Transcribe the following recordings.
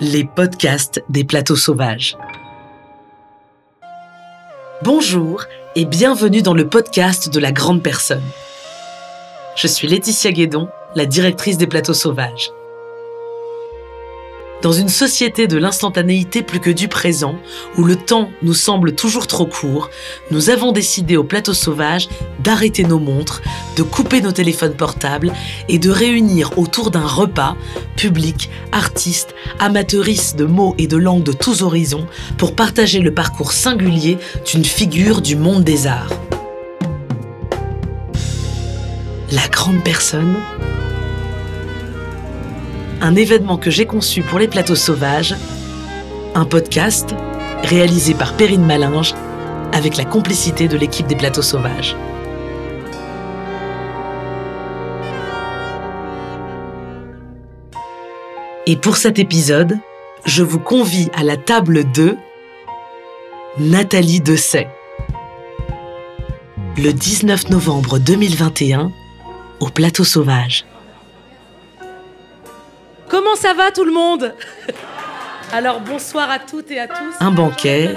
les podcasts des plateaux sauvages. Bonjour et bienvenue dans le podcast de la grande personne. Je suis Laetitia Guédon, la directrice des plateaux sauvages. Dans une société de l'instantanéité plus que du présent, où le temps nous semble toujours trop court, nous avons décidé au plateau sauvage d'arrêter nos montres, de couper nos téléphones portables et de réunir autour d'un repas public, artistes, amateuristes de mots et de langues de tous horizons pour partager le parcours singulier d'une figure du monde des arts. La grande personne un événement que j'ai conçu pour les plateaux sauvages, un podcast réalisé par Perrine Malinge avec la complicité de l'équipe des plateaux sauvages. Et pour cet épisode, je vous convie à la table de Nathalie Dessay. Le 19 novembre 2021, au plateau sauvage. Comment ça va tout le monde? Alors bonsoir à toutes et à tous. Un banquet,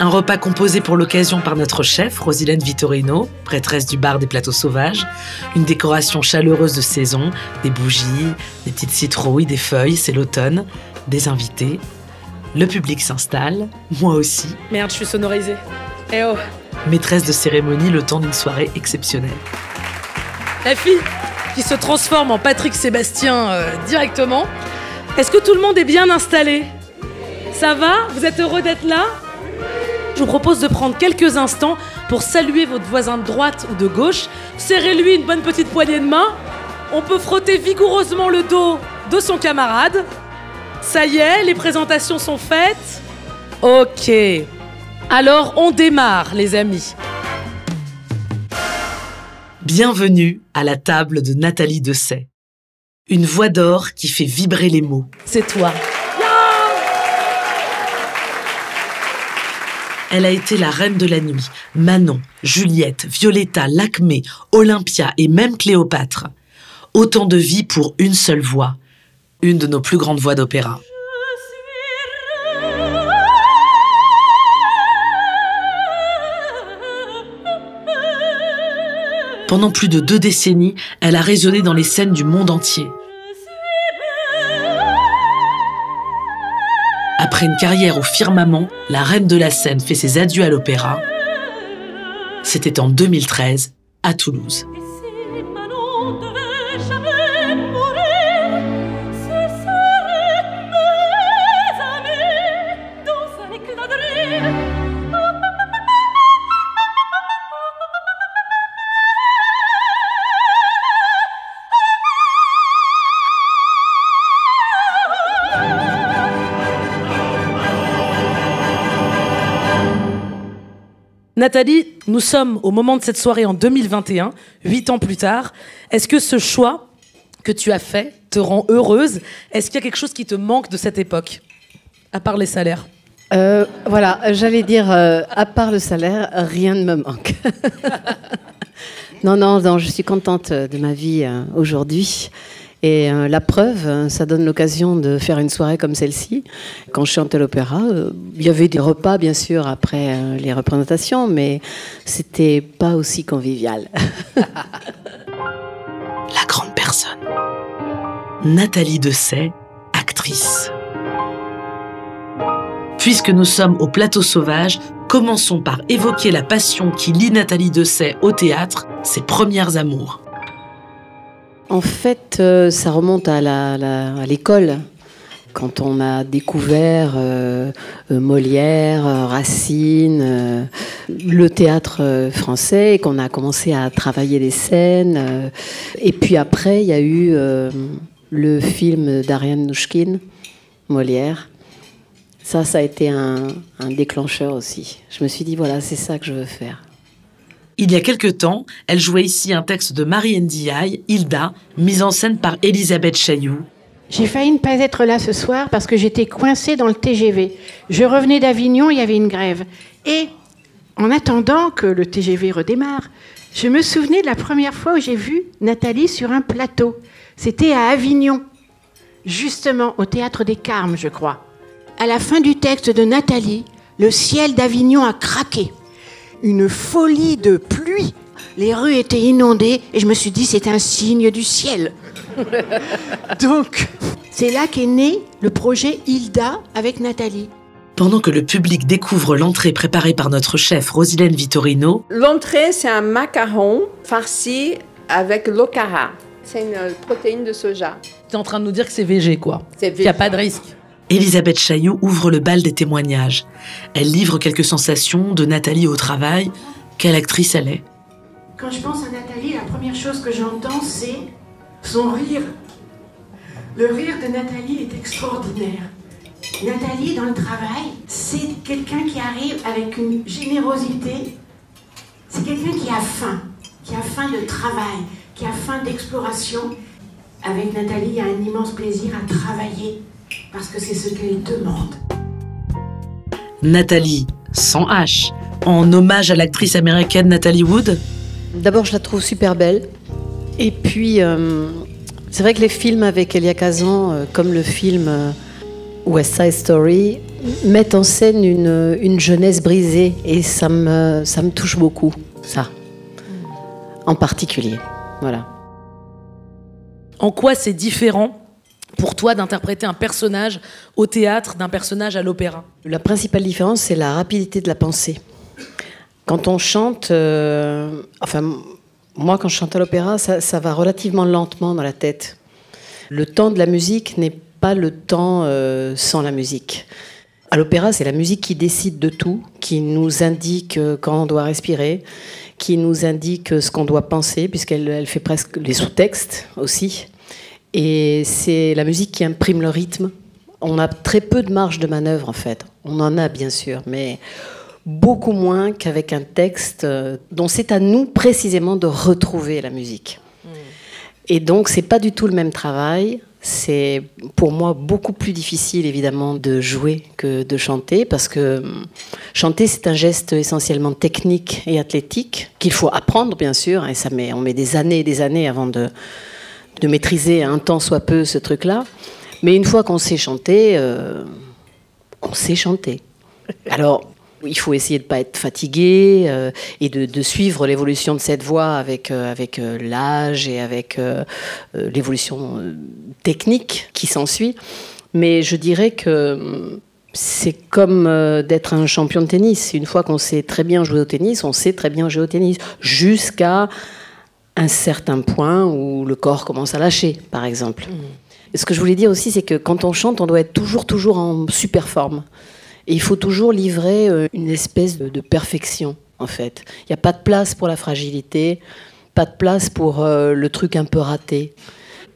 un repas composé pour l'occasion par notre chef, Rosilène Vittorino, prêtresse du bar des plateaux sauvages, une décoration chaleureuse de saison, des bougies, des petites citrouilles, des feuilles, c'est l'automne, des invités. Le public s'installe, moi aussi. Merde, je suis sonorisée. Eh oh Maîtresse de cérémonie le temps d'une soirée exceptionnelle. La fille qui se transforme en Patrick Sébastien euh, directement. Est-ce que tout le monde est bien installé? Ça va? Vous êtes heureux d'être là? Je vous propose de prendre quelques instants pour saluer votre voisin de droite ou de gauche. Serrez-lui une bonne petite poignée de main. On peut frotter vigoureusement le dos de son camarade. Ça y est, les présentations sont faites. Ok. Alors on démarre, les amis. Bienvenue à la table de Nathalie Dessay. Une voix d'or qui fait vibrer les mots. C'est toi. Elle a été la reine de la nuit. Manon, Juliette, Violetta, Lacmé, Olympia et même Cléopâtre. Autant de vies pour une seule voix. Une de nos plus grandes voix d'opéra. Pendant plus de deux décennies, elle a résonné dans les scènes du monde entier. Après une carrière au firmament, la reine de la scène fait ses adieux à l'opéra. C'était en 2013, à Toulouse. Nathalie, nous sommes au moment de cette soirée en 2021, huit ans plus tard. Est-ce que ce choix que tu as fait te rend heureuse? Est-ce qu'il y a quelque chose qui te manque de cette époque, à part les salaires? Euh, Voilà, j'allais dire, euh, à part le salaire, rien ne me manque. non, non, non, je suis contente de ma vie euh, aujourd'hui. Et euh, la preuve, euh, ça donne l'occasion de faire une soirée comme celle-ci. Quand je chantais l'opéra, euh, il y avait des repas, bien sûr, après les représentations, mais c'était pas aussi convivial. la grande personne. Nathalie Dessay, actrice. Puisque nous sommes au plateau sauvage, commençons par évoquer la passion qui lie Nathalie Dessay au théâtre, ses premières amours. En fait, euh, ça remonte à l'école. Quand on a découvert euh, euh, Molière, Racine, le théâtre français, et qu'on a commencé à travailler les scènes. et puis après, il y a eu le film d'Ariane Nouchkine, Molière. Ça, ça a été un déclencheur aussi. Je me suis dit, voilà, c'est ça que je veux faire. Il y a quelque temps, elle jouait ici un texte de Marie Ndiaye, Hilda, mise en scène par Elisabeth Chailloux. J'ai failli ne pas être là ce soir parce que j'étais coincée dans le TGV. Je revenais d'Avignon, il y avait une grève. Et en attendant que le TGV redémarre, je me souvenais de la première fois où j'ai vu Nathalie sur un plateau. C'était à Avignon. justement au théâtre des Carmes, je crois. À la fin du texte de Nathalie, le ciel d'Avignon a craqué. Une folie de pluie. Les rues étaient inondées et je me suis dit c'est un signe du ciel. Donc, c'est là qu'est né le projet Hilda avec Nathalie. Pendant que le public découvre l'entrée préparée par notre chef Rosilène Vittorino, L'entrée, c'est un macaron farci avec l'okara. C'est une protéine de soja. T'es en train de nous dire que c'est VG, quoi. C'est Il n'y a pas de risque. Elisabeth Chaillot ouvre le bal des témoignages. Elle livre quelques sensations de Nathalie au travail. Quelle actrice elle est Quand je pense à Nathalie, la première chose que j'entends, c'est son rire. Le rire de Nathalie est extraordinaire. Nathalie, dans le travail, c'est quelqu'un qui arrive avec une générosité. C'est quelqu'un qui a faim, qui a faim de travail, qui a faim d'exploration. Avec Nathalie, il y a un immense plaisir à travailler parce que c'est ce qu'elle demande. Nathalie, sans H, en hommage à l'actrice américaine Nathalie Wood D'abord, je la trouve super belle. Et puis, euh, c'est vrai que les films avec Elia Kazan, euh, comme le film euh, West Side Story, mettent en scène une, une jeunesse brisée. Et ça me, ça me touche beaucoup, ça. En particulier. Voilà. En quoi c'est différent pour toi d'interpréter un personnage au théâtre d'un personnage à l'opéra La principale différence, c'est la rapidité de la pensée. Quand on chante, euh, enfin, moi, quand je chante à l'opéra, ça, va relativement lentement dans la tête. Le temps de la musique n'est pas le temps euh, sans la musique. À l'opéra, c'est la musique qui décide de tout, qui nous indique euh, quand on doit respirer, qui nous indique ce qu'on doit penser, puisqu'elle elle fait presque les sous-textes aussi. Et c'est la musique qui imprime le rythme. On a très peu de marge de manœuvre, en fait. On en a, bien sûr, mais beaucoup moins qu'avec un texte euh, dont c'est à nous précisément de retrouver la musique. Et donc, c'est pas du tout le même travail. C'est pour moi beaucoup plus difficile, évidemment, de jouer que de chanter, parce que hum, chanter, c'est un geste essentiellement technique et athlétique, qu'il faut apprendre, bien sûr, et ça met, on met des années et des années avant de, de maîtriser un temps soit peu ce truc-là. Mais une fois qu'on sait chanter, euh, on sait chanter. Alors, il faut essayer de ne pas être fatigué euh, et de, de suivre l'évolution de cette voix avec, euh, avec euh, l'âge et avec l'évolution technique qui s'ensuit. Mais je dirais que hum, c'est comme d'être un champion de tennis. Une fois qu'on sait très bien jouer au tennis, on sait très bien jouer au tennis. Jusqu'à un certain point où le corps commence à lâcher, par exemple. Ce que je voulais dire aussi, c'est que quand on chante, on doit être toujours, toujours en super forme. Et il faut toujours livrer euh, une espèce de, de perfection, en fait. Il n'y a pas de place pour la fragilité, pas de place pour euh, le truc un peu raté.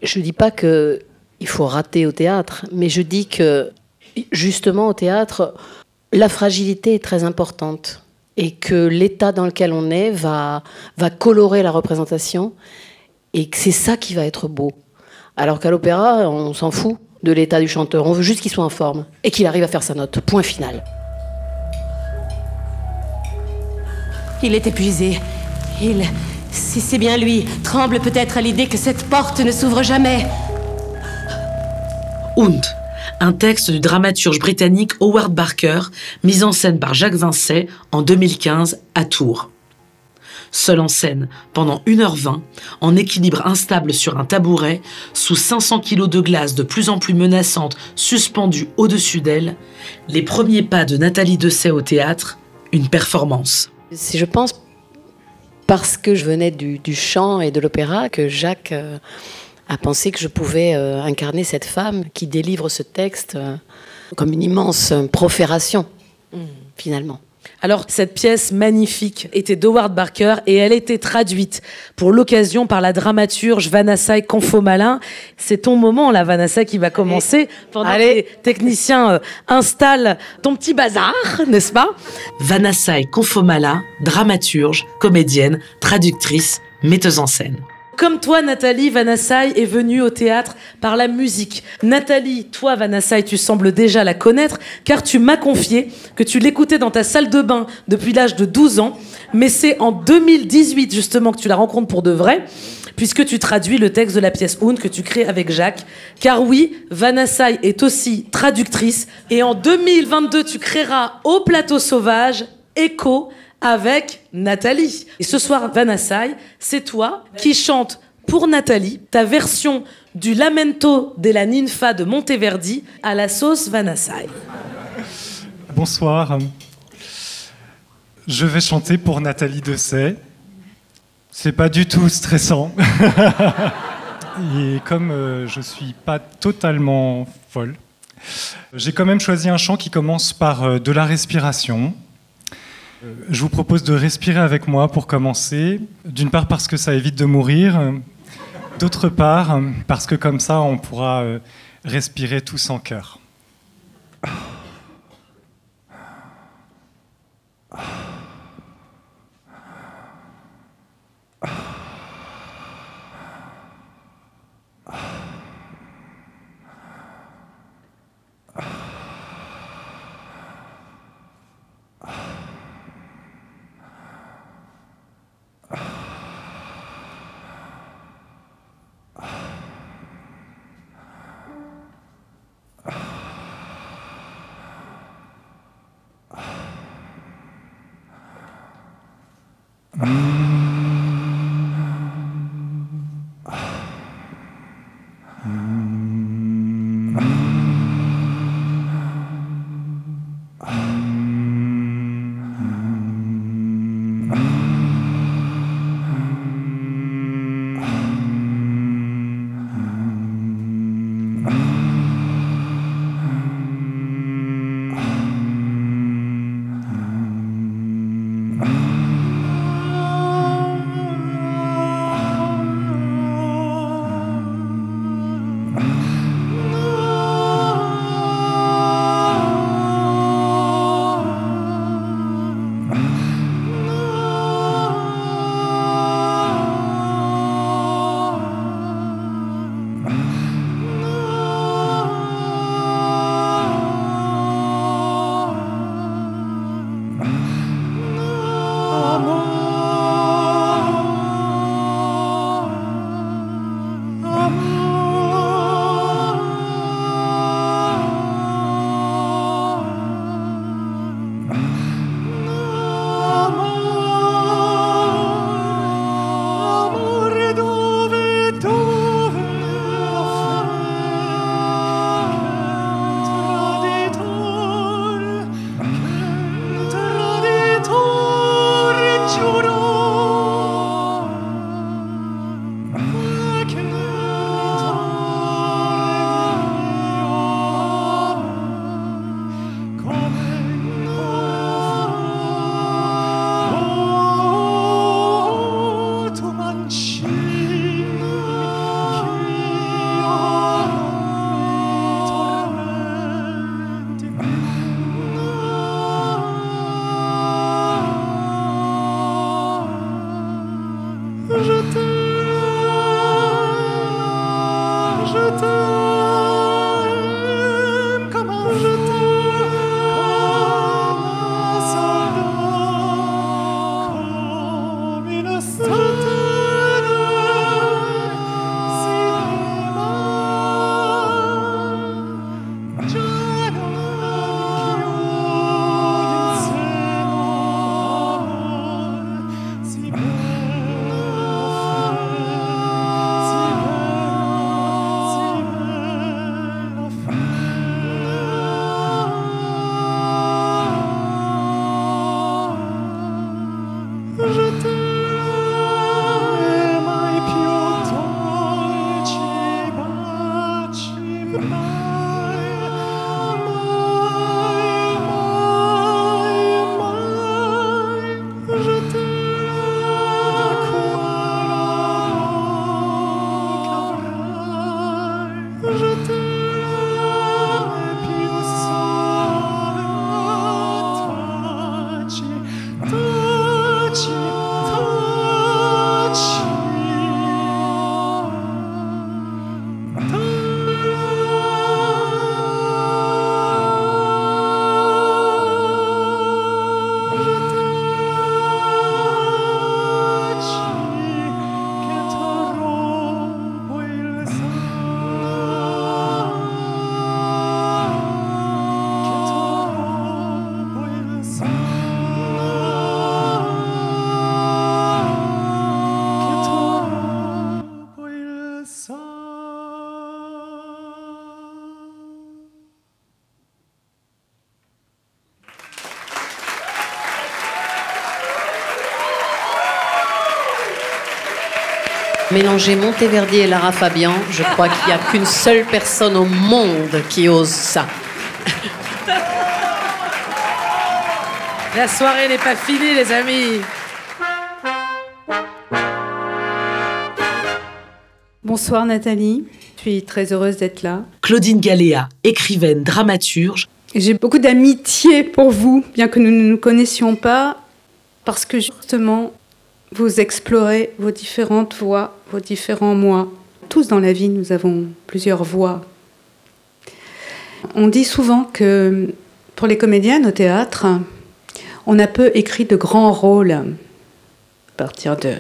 Je ne dis pas qu'il faut rater au théâtre, mais je dis que, justement, au théâtre, la fragilité est très importante et que l'état dans lequel on est va, va colorer la représentation et que c'est ça qui va être beau. Alors qu'à l'opéra, on s'en fout de l'état du chanteur. On veut juste qu'il soit en forme et qu'il arrive à faire sa note. Point final. Il est épuisé. Il, si c'est bien lui, tremble peut-être à l'idée que cette porte ne s'ouvre jamais. Und, un texte du dramaturge britannique Howard Barker, mis en scène par Jacques Vincey en 2015 à Tours. Seul en scène, pendant 1h20, en équilibre instable sur un tabouret, sous 500 kilos de glace de plus en plus menaçante suspendue au-dessus d'elle, les premiers pas de Nathalie Dessay au théâtre, une performance. C'est, je pense, parce que je venais du, du chant et de l'opéra que Jacques euh, a pensé que je pouvais euh, incarner cette femme qui délivre ce texte euh, comme une immense euh, profération, finalement. Alors, cette pièce magnifique était d'Howard Barker et elle était traduite pour l'occasion par la dramaturge Vanessa Confomalin. C'est ton moment, là, Vanessa, qui va commencer pendant que les techniciens euh, installent ton petit bazar, n'est-ce pas? Vanessa Confomala, dramaturge, comédienne, traductrice, metteuse en scène. Comme toi, Nathalie, Vanassaï est venue au théâtre par la musique. Nathalie, toi, Vanassaï, tu sembles déjà la connaître, car tu m'as confié que tu l'écoutais dans ta salle de bain depuis l'âge de 12 ans, mais c'est en 2018 justement que tu la rencontres pour de vrai, puisque tu traduis le texte de la pièce Hound que tu crées avec Jacques. Car oui, Vanessa est aussi traductrice. Et en 2022, tu créeras au plateau sauvage Echo avec Nathalie. Et ce soir, Vanessa, c'est toi qui chantes pour Nathalie ta version du Lamento della Ninfa de Monteverdi à la sauce Vanessa. Bonsoir. Je vais chanter pour Nathalie Dessay. C'est pas du tout stressant. Et comme euh, je suis pas totalement folle, j'ai quand même choisi un chant qui commence par euh, de la respiration. Euh, je vous propose de respirer avec moi pour commencer. D'une part parce que ça évite de mourir. D'autre part parce que comme ça on pourra respirer tous en cœur. Mélanger Monteverdi et Lara Fabian, je crois qu'il n'y a qu'une seule personne au monde qui ose ça. La soirée n'est pas finie, les amis. Bonsoir Nathalie, je suis très heureuse d'être là. Claudine Galéa, écrivaine, dramaturge. J'ai beaucoup d'amitié pour vous, bien que nous ne nous connaissions pas, parce que justement, vous explorez vos différentes voix, vos différents moi. Tous dans la vie, nous avons plusieurs voix. On dit souvent que pour les comédiennes au théâtre, on a peu écrit de grands rôles à partir de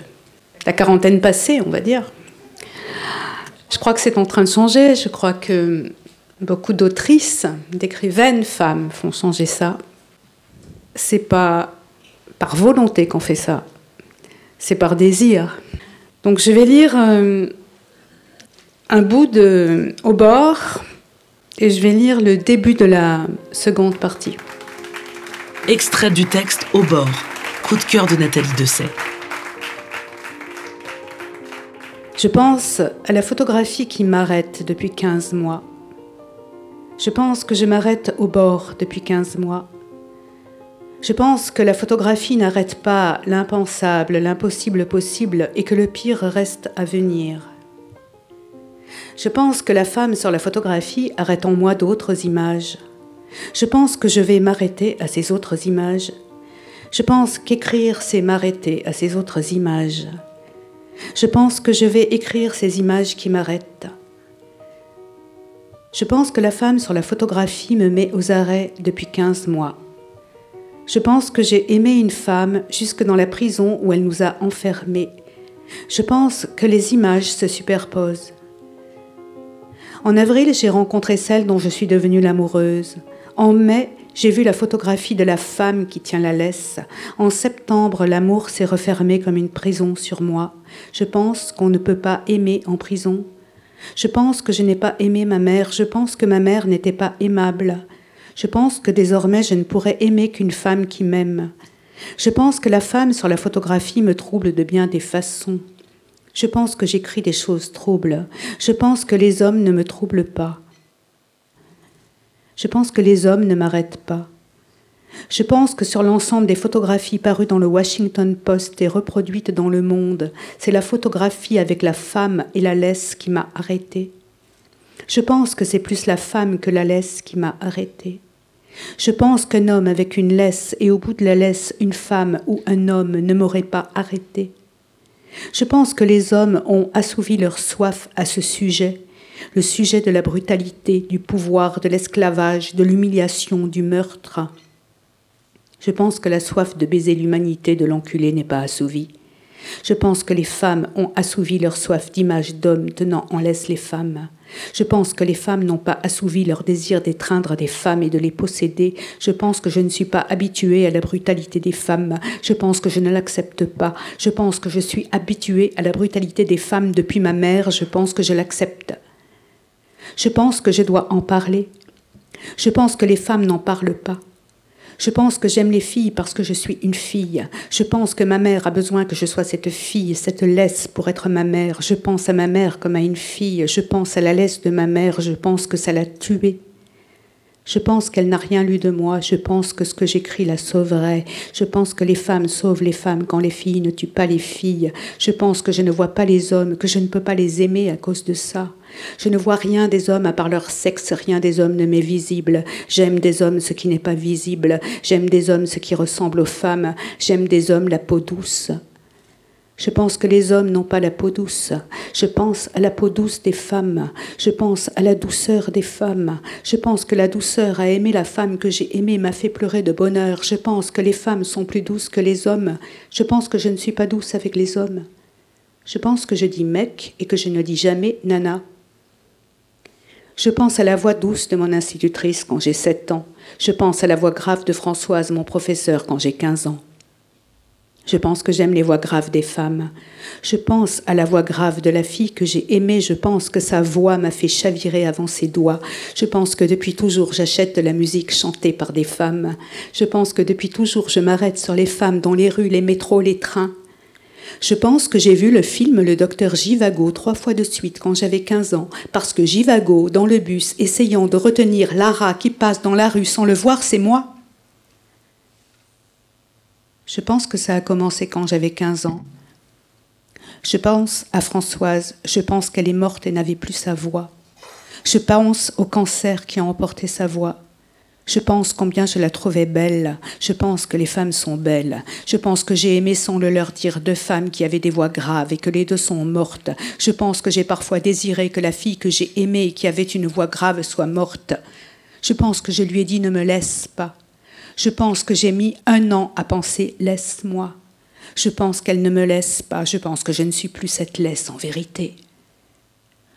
la quarantaine passée, on va dire. Je crois que c'est en train de changer. Je crois que beaucoup d'autrices, d'écrivaines femmes font changer ça. C'est pas par volonté qu'on fait ça, c'est par désir. Donc je vais lire euh, un bout de Au bord et je vais lire le début de la seconde partie. Extrait du texte Au bord, coup de cœur de Nathalie Dessay. Je pense à la photographie qui m'arrête depuis 15 mois. Je pense que je m'arrête au bord depuis 15 mois. Je pense que la photographie n'arrête pas l'impensable, l'impossible possible et que le pire reste à venir. Je pense que la femme sur la photographie arrête en moi d'autres images. Je pense que je vais m'arrêter à ces autres images. Je pense qu'écrire, c'est m'arrêter à ces autres images. Je pense que je vais écrire ces images qui m'arrêtent. Je pense que la femme sur la photographie me met aux arrêts depuis 15 mois. Je pense que j'ai aimé une femme jusque dans la prison où elle nous a enfermés. Je pense que les images se superposent. En avril, j'ai rencontré celle dont je suis devenue l'amoureuse. En mai, j'ai vu la photographie de la femme qui tient la laisse. En septembre, l'amour s'est refermé comme une prison sur moi. Je pense qu'on ne peut pas aimer en prison. Je pense que je n'ai pas aimé ma mère. Je pense que ma mère n'était pas aimable. Je pense que désormais je ne pourrais aimer qu'une femme qui m'aime. Je pense que la femme sur la photographie me trouble de bien des façons. Je pense que j'écris des choses troubles. Je pense que les hommes ne me troublent pas. Je pense que les hommes ne m'arrêtent pas. Je pense que sur l'ensemble des photographies parues dans le Washington Post et reproduites dans le monde, c'est la photographie avec la femme et la laisse qui m'a arrêtée. Je pense que c'est plus la femme que la laisse qui m'a arrêtée. Je pense qu'un homme avec une laisse et au bout de la laisse une femme ou un homme ne m'aurait pas arrêté. Je pense que les hommes ont assouvi leur soif à ce sujet le sujet de la brutalité, du pouvoir, de l'esclavage, de l'humiliation, du meurtre. Je pense que la soif de baiser l'humanité de l'enculé n'est pas assouvie. Je pense que les femmes ont assouvi leur soif d'image d'hommes tenant en laisse les femmes. Je pense que les femmes n'ont pas assouvi leur désir d'étreindre des femmes et de les posséder. Je pense que je ne suis pas habituée à la brutalité des femmes. Je pense que je ne l'accepte pas. Je pense que je suis habituée à la brutalité des femmes depuis ma mère. Je pense que je l'accepte. Je pense que je dois en parler. Je pense que les femmes n'en parlent pas. Je pense que j'aime les filles parce que je suis une fille. Je pense que ma mère a besoin que je sois cette fille, cette laisse pour être ma mère. Je pense à ma mère comme à une fille. Je pense à la laisse de ma mère. Je pense que ça l'a tuée. Je pense qu'elle n'a rien lu de moi. Je pense que ce que j'écris la sauverait. Je pense que les femmes sauvent les femmes quand les filles ne tuent pas les filles. Je pense que je ne vois pas les hommes, que je ne peux pas les aimer à cause de ça. Je ne vois rien des hommes à part leur sexe, rien des hommes ne m'est visible. J'aime des hommes ce qui n'est pas visible. J'aime des hommes ce qui ressemble aux femmes. J'aime des hommes la peau douce. Je pense que les hommes n'ont pas la peau douce. Je pense à la peau douce des femmes. Je pense à la douceur des femmes. Je pense que la douceur à aimer la femme que j'ai aimée m'a fait pleurer de bonheur. Je pense que les femmes sont plus douces que les hommes. Je pense que je ne suis pas douce avec les hommes. Je pense que je dis mec et que je ne dis jamais nana. Je pense à la voix douce de mon institutrice quand j'ai 7 ans. Je pense à la voix grave de Françoise, mon professeur, quand j'ai 15 ans. Je pense que j'aime les voix graves des femmes. Je pense à la voix grave de la fille que j'ai aimée. Je pense que sa voix m'a fait chavirer avant ses doigts. Je pense que depuis toujours j'achète de la musique chantée par des femmes. Je pense que depuis toujours je m'arrête sur les femmes dans les rues, les métros, les trains. Je pense que j'ai vu le film Le docteur Givago trois fois de suite quand j'avais 15 ans, parce que Givago, dans le bus, essayant de retenir Lara qui passe dans la rue sans le voir, c'est moi. Je pense que ça a commencé quand j'avais 15 ans. Je pense à Françoise, je pense qu'elle est morte et n'avait plus sa voix. Je pense au cancer qui a emporté sa voix. Je pense combien je la trouvais belle. Je pense que les femmes sont belles. Je pense que j'ai aimé sans le leur dire deux femmes qui avaient des voix graves et que les deux sont mortes. Je pense que j'ai parfois désiré que la fille que j'ai aimée et qui avait une voix grave soit morte. Je pense que je lui ai dit ne me laisse pas. Je pense que j'ai mis un an à penser laisse-moi. Je pense qu'elle ne me laisse pas. Je pense que je ne suis plus cette laisse en vérité.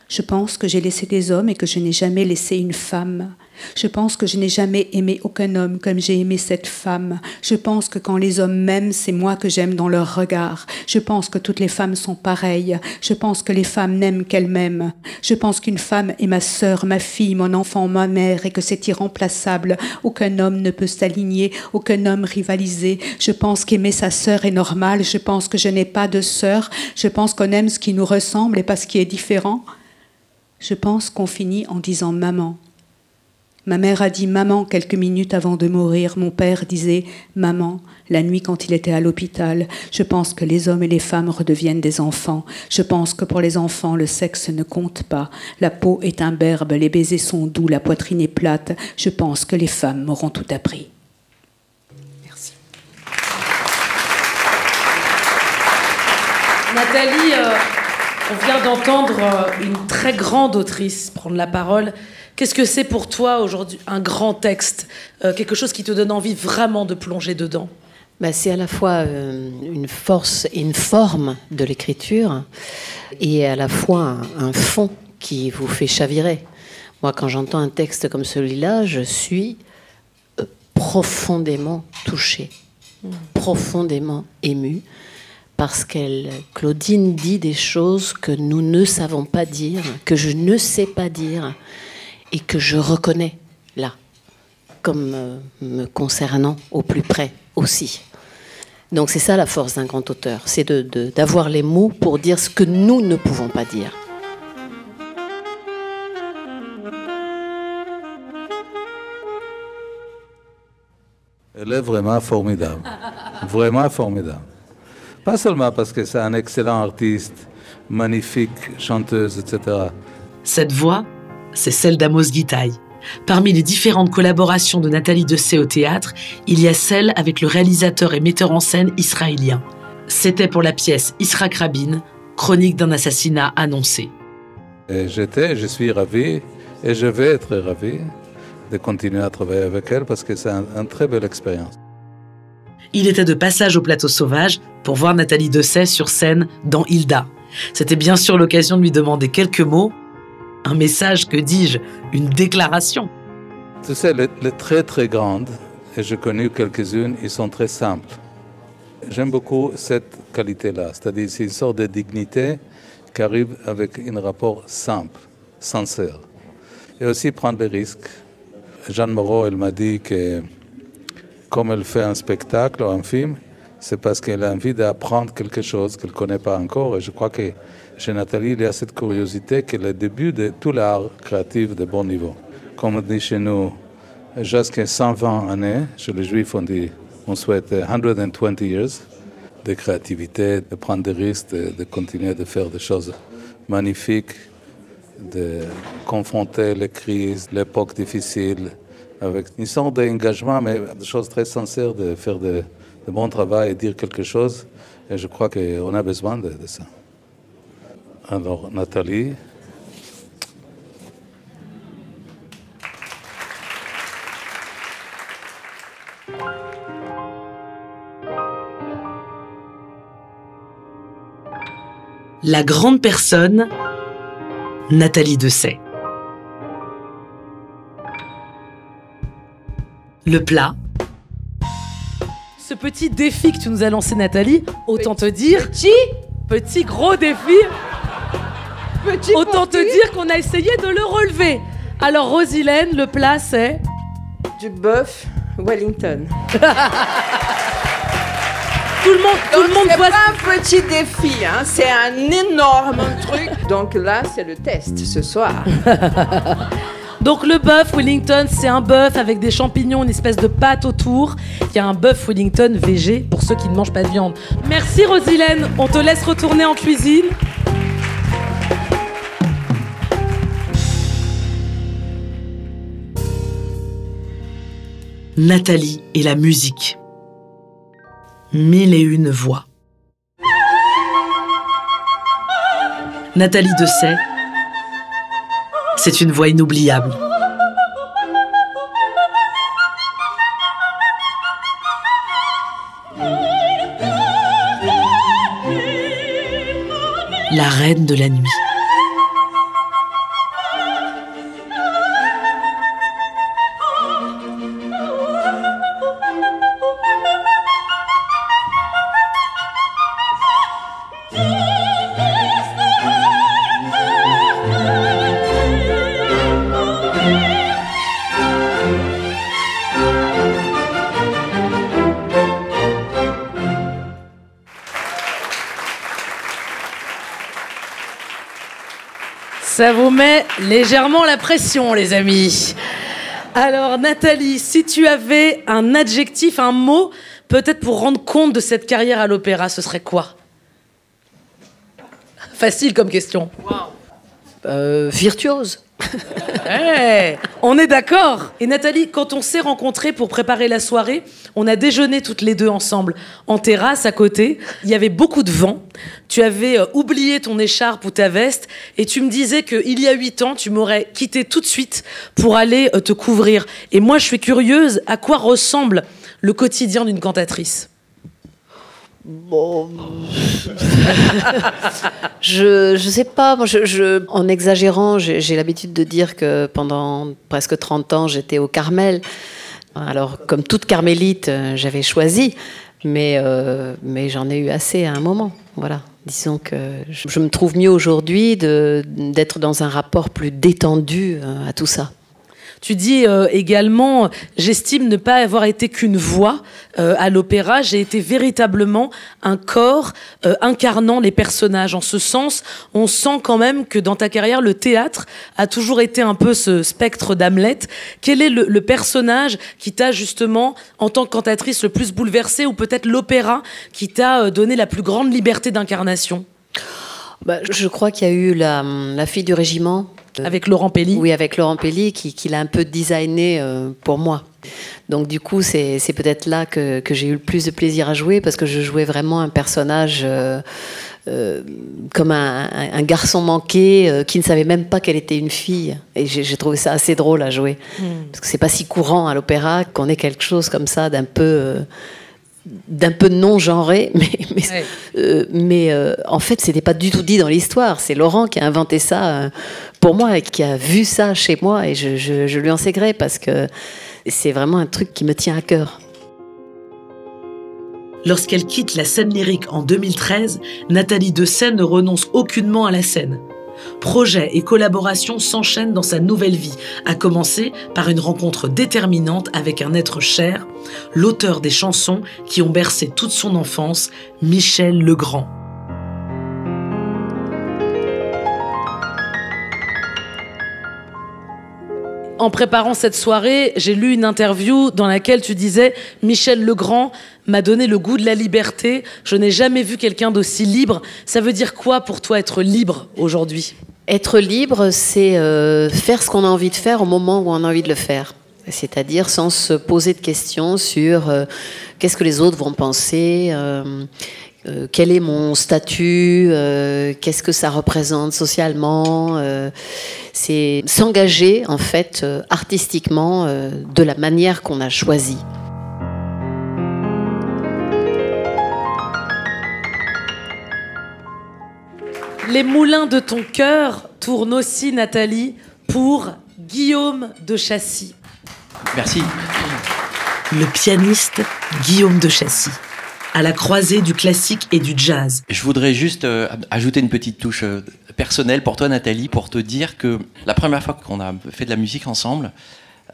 Je pense que j'ai laissé des hommes et que je n'ai jamais laissé une femme. Je pense que je n'ai jamais aimé aucun homme comme j'ai aimé cette femme. Je pense que quand les hommes m'aiment, c'est moi que j'aime dans leur regard. Je pense que toutes les femmes sont pareilles. Je pense que les femmes n'aiment qu'elles m'aiment. Je pense qu'une femme est ma sœur, ma fille, mon enfant, ma mère et que c'est irremplaçable. Aucun homme ne peut s'aligner, aucun homme rivaliser. Je pense qu'aimer sa sœur est normal. Je pense que je n'ai pas de sœur. Je pense qu'on aime ce qui nous ressemble et pas ce qui est différent. Je pense qu'on finit en disant maman. Ma mère a dit maman quelques minutes avant de mourir. Mon père disait maman la nuit quand il était à l'hôpital. Je pense que les hommes et les femmes redeviennent des enfants. Je pense que pour les enfants, le sexe ne compte pas. La peau est imberbe, les baisers sont doux, la poitrine est plate. Je pense que les femmes m'auront tout appris. Merci. Nathalie, euh, on vient d'entendre euh, une très grande autrice prendre la parole. Qu'est-ce que c'est pour toi aujourd'hui un grand texte, euh, quelque chose qui te donne envie vraiment de plonger dedans? Bah, C'est à la fois euh, une force et une forme de l'écriture et à la fois un, fond qui vous fait chavirer. Moi, quand j'entends un texte comme celui-là, je suis profondément touchée, mmh. profondément émue parce qu'elle, Claudine dit des choses que nous ne savons pas dire, que je ne sais pas dire, et que je reconnais là, comme euh, me concernant au plus près aussi. Donc c'est ça la force d'un grand auteur, c'est d'avoir les mots pour dire ce que nous ne pouvons pas dire. Elle est vraiment formidable, vraiment formidable. Pas seulement parce que c'est un excellent artiste, magnifique chanteuse, etc. Cette voix, c'est celle d'Amos Guitaï. Parmi les différentes collaborations de Nathalie Dessay au théâtre, il y a celle avec le réalisateur et metteur en scène israélien. C'était pour la pièce Isra Rabin, chronique d'un assassinat annoncé. J'étais, je suis ravi et je vais être ravi de continuer à travailler avec elle parce que c'est une très belle expérience. Il était de passage au plateau sauvage pour voir Nathalie Dessay sur scène dans Hilda. C'était bien sûr l'occasion de lui demander quelques mots. Un message, que dis-je, une déclaration. Tu sais, les, très très grandes, et je connais quelques-unes, ils sont très simples. J'aime beaucoup cette qualité-là, c'est-à-dire c'est une sorte de dignité qui arrive avec un rapport simple, sincère. Et aussi prendre des risques. Jeanne Moreau, elle m'a dit que comme elle fait un spectacle ou un film, c'est parce qu'elle a envie d'apprendre quelque chose qu'elle ne connaît pas encore. Et je crois que chez Nathalie, il y a cette curiosité qui est le début de tout l'art créatif de bon niveau. Comme on dit chez nous, jusqu'à 120 années, chez les Juifs, on dit, on souhaite 120 years de créativité, de prendre des risques, de, de continuer de faire des choses magnifiques, de confronter les crises, l'époque difficile, avec une sorte d'engagement, mais des choses très sincères, de faire de, bon travail et dire quelque chose. Et je crois qu'on a besoin de, de, ça. Alors, Nathalie. La grande personne, Nathalie Dessay. Le plat. Ce petit défi que tu nous as lancé, Nathalie, autant te dire. Petit Petit gros défi. Petit autant te dire qu'on a essayé de le relever. Alors, Rosilène, le plat, c'est. Du bœuf Wellington. tout le monde, tout le monde c'est voit. pas un petit défi, hein, c'est un énorme truc. Donc là, c'est le test ce soir. Donc le bœuf Wellington, c'est un bœuf avec des champignons, une espèce de pâte autour. Il y a un bœuf Wellington VG pour ceux qui ne mangent pas de viande. Merci Rosilène, on te laisse retourner en cuisine. Nathalie et la musique. Mille et une voix. Nathalie Dessay, c'est une voix inoubliable. La reine de la nuit. Ça vous met légèrement la pression, les amis. Alors, Nathalie, si tu avais un adjectif, un mot, peut-être pour rendre compte de cette carrière à l'opéra, ce serait quoi? Facile comme question. Euh, virtuose. On est d'accord. Et Nathalie, quand on s'est rencontrés pour préparer la soirée, on a déjeuné toutes les deux ensemble en terrasse à côté. Il y avait beaucoup de vent. Tu avais euh, oublié ton écharpe ou ta veste et tu me disais qu'il y a huit ans, tu m'aurais quitté tout de suite pour aller euh, te couvrir. Et moi, je suis curieuse, à quoi ressemble le quotidien d'une cantatrice Bon. je, je sais pas, en exagérant, j'ai l'habitude de dire que pendant presque 30 ans, j'étais au Carmel. Alors, comme toute carmélite, euh, j'avais choisi, mais, euh, mais j'en ai eu assez à un moment. Voilà. Disons que je, je me trouve mieux aujourd'hui d'être dans un rapport plus détendu euh, à tout ça. Tu dis euh, également, j'estime ne pas avoir été qu'une voix euh, à l'opéra, j'ai été véritablement un corps euh, incarnant les personnages. En ce sens, on sent quand même que dans ta carrière, le théâtre a toujours été un peu ce spectre d'Hamlet. Quel est le, personnage qui t'a justement, en tant que cantatrice, le plus bouleversé, ou peut-être l'opéra qui t'a donné la plus grande liberté d'incarnation? Bah, je crois qu'il y a eu la fille du régiment. Avec Laurent Pelli Oui, avec Laurent Pelli, qui, qui l'a un peu designé euh, pour moi. Donc du coup, c'est peut-être là que, que j'ai eu le plus de plaisir à jouer, parce que je jouais vraiment un personnage euh, euh, comme un, un- un garçon manqué euh, qui ne savait même pas qu'elle était une fille. Et j'ai trouvé ça assez drôle à jouer. Parce que c'est pas si courant à l'opéra qu'on ait quelque chose comme ça d'un peu... euh, d'un peu non genré, mais, mais, Ouais. euh, mais euh, en fait, c'était pas du tout dit dans l'histoire. C'est Laurent qui a inventé ça euh, pour moi qui a vu ça chez moi, et je, je- je lui en sais gré parce que c'est vraiment un truc qui me tient à cœur. Lorsqu'elle quitte la scène lyrique en 2013, Nathalie Dessay ne renonce aucunement à la scène. Projets et collaborations s'enchaînent dans sa nouvelle vie, à commencer par une rencontre déterminante avec un être cher, l'auteur des chansons qui ont bercé toute son enfance, Michel Legrand. En préparant cette soirée, j'ai lu une interview dans laquelle tu disais Michel Legrand m'a donné le goût de la liberté. Je n'ai jamais vu quelqu'un d'aussi libre. Ça veut dire quoi pour toi être libre aujourd'hui? Être libre, c'est euh, faire ce qu'on a envie de faire au moment où on a envie de le faire. C'est-à-dire sans se poser de questions sur euh, qu'est-ce que les autres vont penser, euh, euh, quel est mon statut, euh, qu'est-ce que ça représente socialement. euh, c'est s'engager en fait euh, artistiquement euh, de la manière qu'on a choisie. Les moulins de ton cœur tournent aussi, Nathalie, pour Guillaume de Chassis. Merci. Le pianiste Guillaume de Chassis, à la croisée du classique et du jazz. Je voudrais juste euh, ajouter une petite touche euh, personnelle pour toi, Nathalie, pour te dire que la première fois qu'on a fait de la musique ensemble,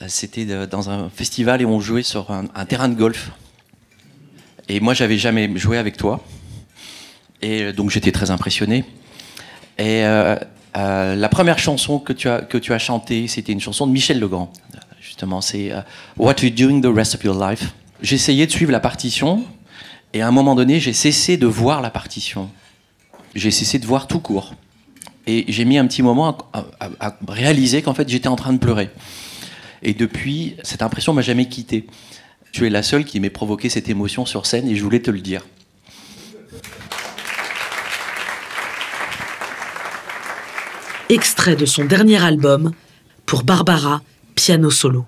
euh, c'était dans un festival et on jouait sur un, terrain de golf. Et moi, j'avais jamais joué avec toi. Et donc, j'étais très impressionné. Et la première chanson que tu as, que tu as chantée, c'était une chanson de Michel Legrand. Justement, c'est What You Doing the Rest of Your Life. Essayé de suivre la partition. Et à un moment donné, j'ai cessé de voir la partition. J'ai cessé de voir tout court. Et j'ai mis un petit moment à, réaliser qu'en fait, j'étais en train de pleurer. Et depuis, cette impression m'a jamais quitté. Tu es la seule qui m'ait provoqué cette émotion sur scène et je voulais te le dire. Extrait de son dernier album, pour Barbara, piano solo.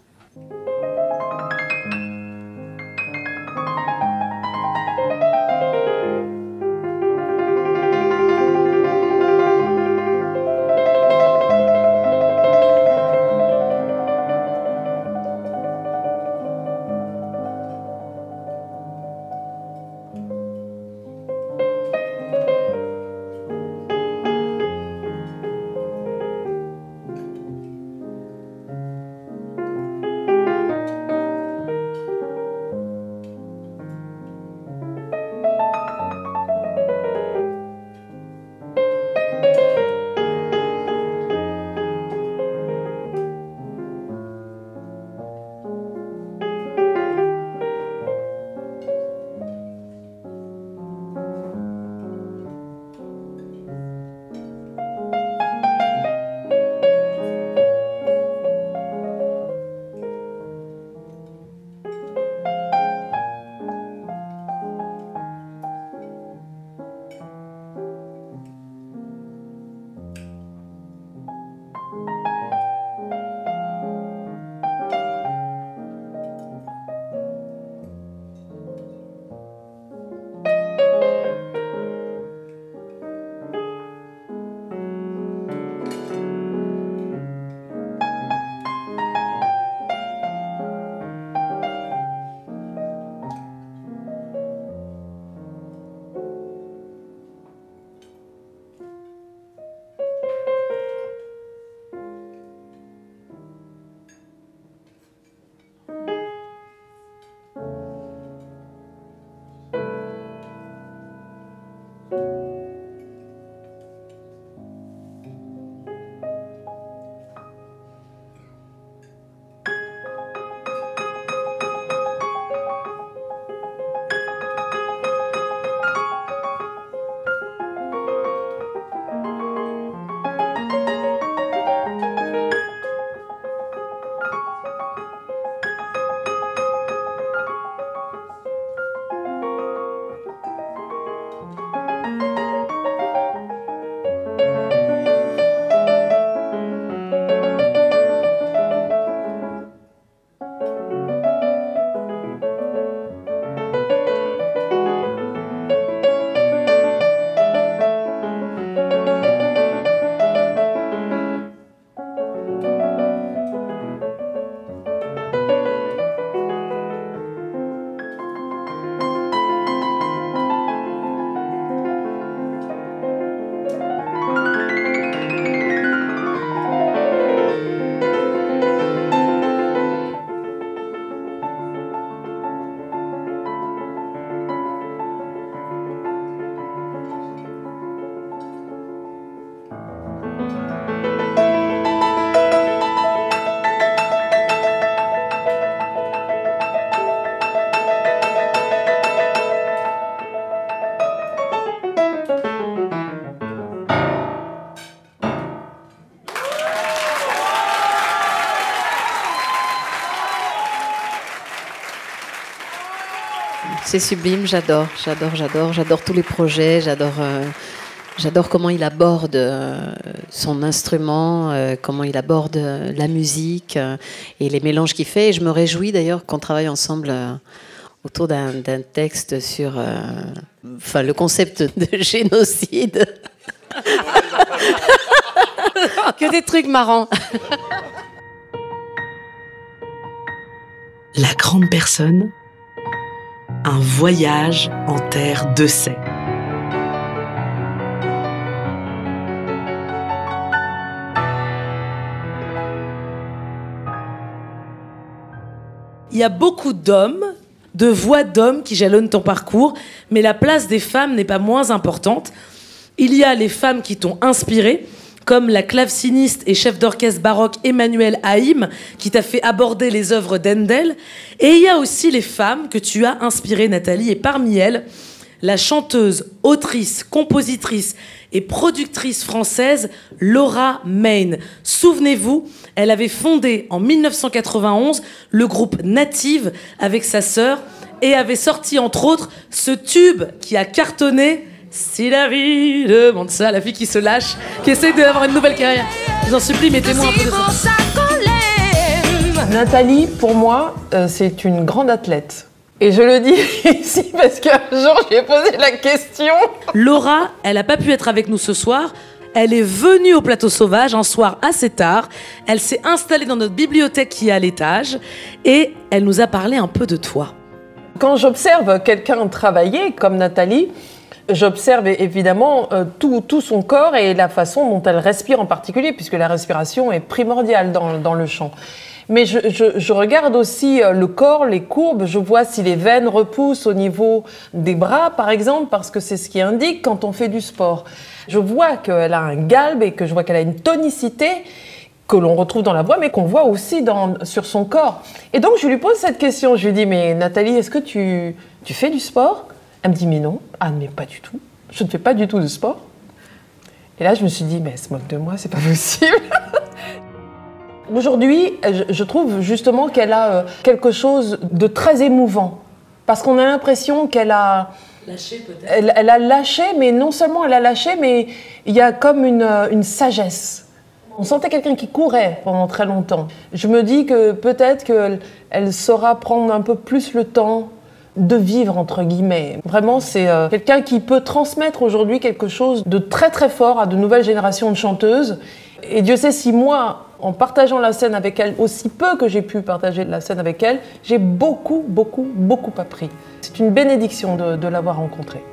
C'est sublime, j'adore, j'adore, j'adore, j'adore tous les projets, j'adore, euh, j'adore comment il aborde euh, son instrument, euh, comment il aborde euh, la musique euh, et les mélanges qu'il fait. Et je me réjouis d'ailleurs qu'on travaille ensemble euh, autour d'un, d'un texte sur, euh, enfin, le concept de génocide. que des trucs marrants. La grande personne, voyage en terre de sait. Il y a beaucoup d'hommes de voix d'hommes qui jalonnent ton parcours, mais la place des femmes n'est pas moins importante. Il y a les femmes qui t'ont inspiré, comme la claveciniste et chef d'orchestre baroque Emmanuel Haïm, qui t'a fait aborder les œuvres d'Endel. Et il y a aussi les femmes que tu as inspirées, Nathalie, et parmi elles, la chanteuse, autrice, compositrice et productrice française Laura Main. Souvenez-vous, elle avait fondé en 1991 le groupe Native avec sa sœur et avait sorti entre autres ce tube qui a cartonné Si la vie demande ça, la fille qui se lâche, qui essaie d'avoir une nouvelle carrière. Je vous en supplie, mettez-moi un peu de ça. Nathalie, pour moi, euh, c'est une grande athlète. Et je le dis ici parce qu'un jour j'ai posé la question. Laura, elle n'a pas pu être avec nous ce soir. Elle est venue au plateau sauvage un soir assez tard. Elle s'est installée dans notre bibliothèque qui est à l'étage et elle nous a parlé un peu de toi. Quand j'observe quelqu'un travailler comme Nathalie, j'observe évidemment euh, tout, son corps et la façon dont elle respire en particulier, puisque la respiration est primordiale dans, le chant. Mais je, regarde aussi euh, le corps, les courbes, je vois si les veines repoussent au niveau des bras, par exemple, parce que c'est ce qui indique quand on fait du sport. Je vois qu'elle a un galbe et que je vois qu'elle a une tonicité que l'on retrouve dans la voix, mais qu'on voit aussi sur son corps. Et donc je lui pose cette question, je lui dis, mais Nathalie, est-ce que tu fais du sport? Elle me dit, mais non. Ah, mais pas du tout. Je ne fais pas du tout de sport. Et là, je me suis dit, mais elle se moque de moi, c'est pas possible. Aujourd'hui, je trouve justement qu'elle a euh, quelque chose de très émouvant. Parce qu'on a l'impression qu'elle a. Lâché peut-être. Elle, elle, a lâché, mais non seulement elle a lâché, mais il y a comme une, euh, une sagesse. On sentait quelqu'un qui courait pendant très longtemps. Je me dis que peut-être qu'elle elle saura prendre un peu plus le temps de vivre, entre guillemets. Vraiment, c'est euh, quelqu'un qui peut transmettre aujourd'hui quelque chose de très très fort à de nouvelles générations de chanteuses. Et Dieu sait si moi, en partageant la scène avec elle, aussi peu que j'ai pu partager la scène avec elle, j'ai beaucoup, beaucoup, beaucoup appris. C'est une bénédiction de, de l'avoir rencontrée.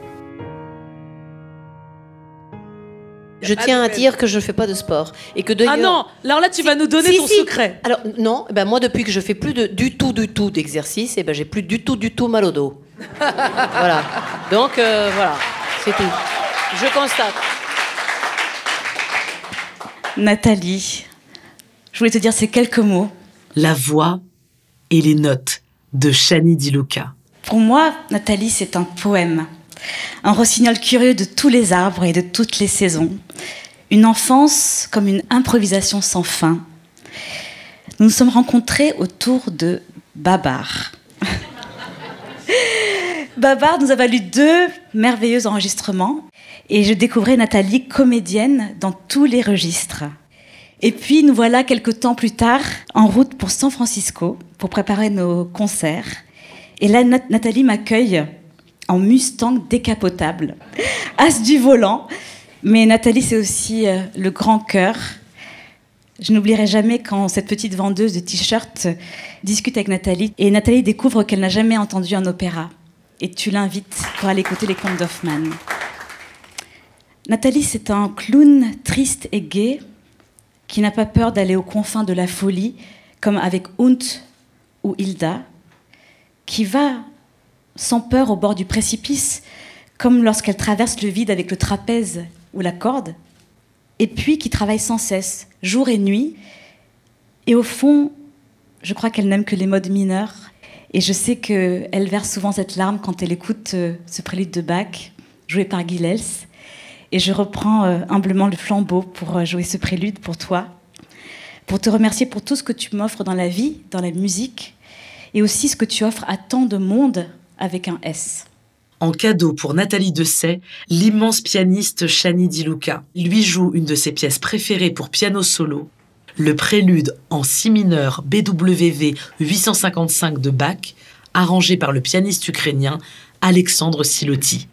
Je tiens à dire que je ne fais pas de sport et que Ah non, alors là tu vas nous donner si, ton si. secret. Alors non, ben moi depuis que je fais plus de, du tout, du tout d'exercice, et ben j'ai plus du tout, du tout mal au dos. voilà. Donc euh, voilà, c'est tout. Je constate. Nathalie, je voulais te dire ces quelques mots. La voix et les notes de Shani Di Luca. Pour moi, Nathalie, c'est un poème. Un rossignol curieux de tous les arbres et de toutes les saisons. Une enfance comme une improvisation sans fin. Nous nous sommes rencontrés autour de Babar. Babar nous a valu deux merveilleux enregistrements et je découvrais Nathalie comédienne dans tous les registres. Et puis nous voilà quelques temps plus tard en route pour San Francisco pour préparer nos concerts. Et là, Nat Nathalie m'accueille en Mustang décapotable, as du volant. Mais Nathalie, c'est aussi euh, le grand cœur. Je n'oublierai jamais quand cette petite vendeuse de t-shirts discute avec Nathalie et Nathalie découvre qu'elle n'a jamais entendu un opéra. Et tu l'invites pour aller écouter les contes d'Hoffmann. Nathalie, c'est un clown triste et gai qui n'a pas peur d'aller aux confins de la folie, comme avec Hunt ou Hilda, qui va sans peur au bord du précipice, comme lorsqu'elle traverse le vide avec le trapèze ou la corde, et puis qui travaille sans cesse, jour et nuit. Et au fond, je crois qu'elle n'aime que les modes mineurs. Et je sais qu'elle verse souvent cette larme quand elle écoute euh, ce prélude de Bach, joué par Gilels. Et je reprends euh, humblement le flambeau pour euh, jouer ce prélude pour toi, pour te remercier pour tout ce que tu m'offres dans la vie, dans la musique, et aussi ce que tu offres à tant de monde avec un S. En cadeau pour Nathalie Dessay, l'immense pianiste Shani Di Luca lui joue une de ses pièces préférées pour piano solo, le prélude en si mineur BWV 855 de Bach, arrangé par le pianiste ukrainien Alexandre Siloti.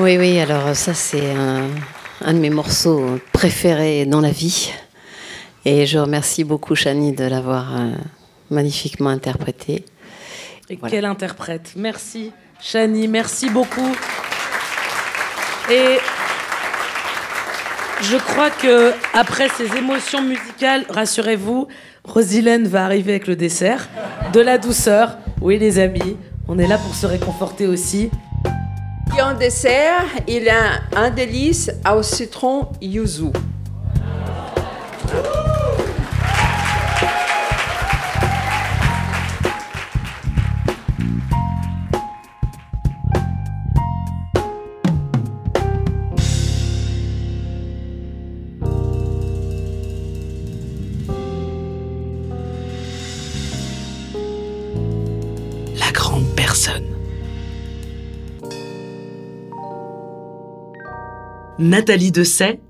Oui, oui, alors ça c'est un, un de mes morceaux préférés dans la vie. Et je remercie beaucoup Chani de l'avoir euh, magnifiquement interprété. Et quelle interprète. Merci, Chani, merci beaucoup. Et je crois que après ces émotions musicales, rassurez-vous, Rosilène va arriver avec le dessert, de la douceur. Oui, les amis, on est là pour se réconforter aussi. Et en dessert, il a un délice au citron yuzu. Nathalie Dessay,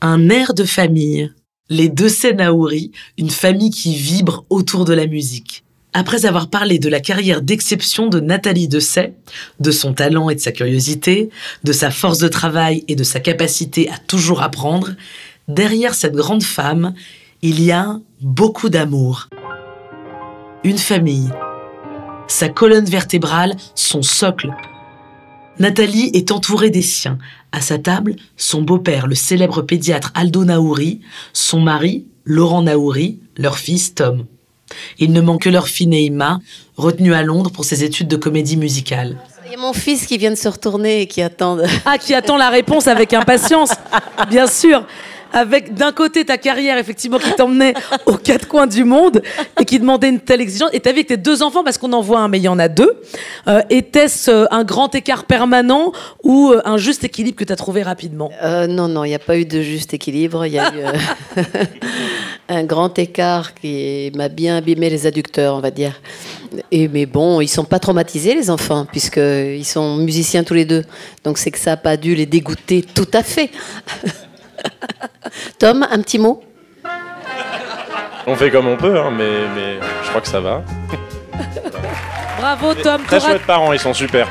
un air de famille. Les Dessay Naouri, une famille qui vibre autour de la musique. Après avoir parlé de la carrière d'exception de Nathalie Dessay, de son talent et de sa curiosité, de sa force de travail et de sa capacité à toujours apprendre, derrière cette grande femme, il y a beaucoup d'amour. Une famille. Sa colonne vertébrale, son socle. Nathalie est entourée des siens. À sa table, son beau-père, le célèbre pédiatre Aldo Naouri, son mari, Laurent Naouri, leur fils Tom. Il ne manque que leur fille Neima, retenue à Londres pour ses études de comédie musicale. Il y a mon fils qui vient de se retourner et qui attend. de- Ah, qui attend la réponse avec impatience, bien sûr. Avec d'un côté ta carrière, effectivement, qui t'emmenait aux quatre coins du monde et qui demandait une telle exigence. Et t'as vu avec tes deux enfants, parce qu'on en voit un, mais il y en a deux. Euh, Était-ce euh, un grand écart permanent ou euh, un juste équilibre que t'as trouvé rapidement? Euh, non, non, il n'y a pas eu de juste équilibre. Il y a eu un grand écart qui m'a bien abîmé les adducteurs, on va dire. Et, mais bon, ils sont pas traumatisés, les enfants, puisqu'ils sont musiciens tous les deux. Donc c'est que ça n'a pas dû les dégoûter tout à fait. Tom, un petit mot? On fait comme on peut, hein, mais, mais je crois que ça va. Bravo, Tom. Très chouettes parents, ils sont super.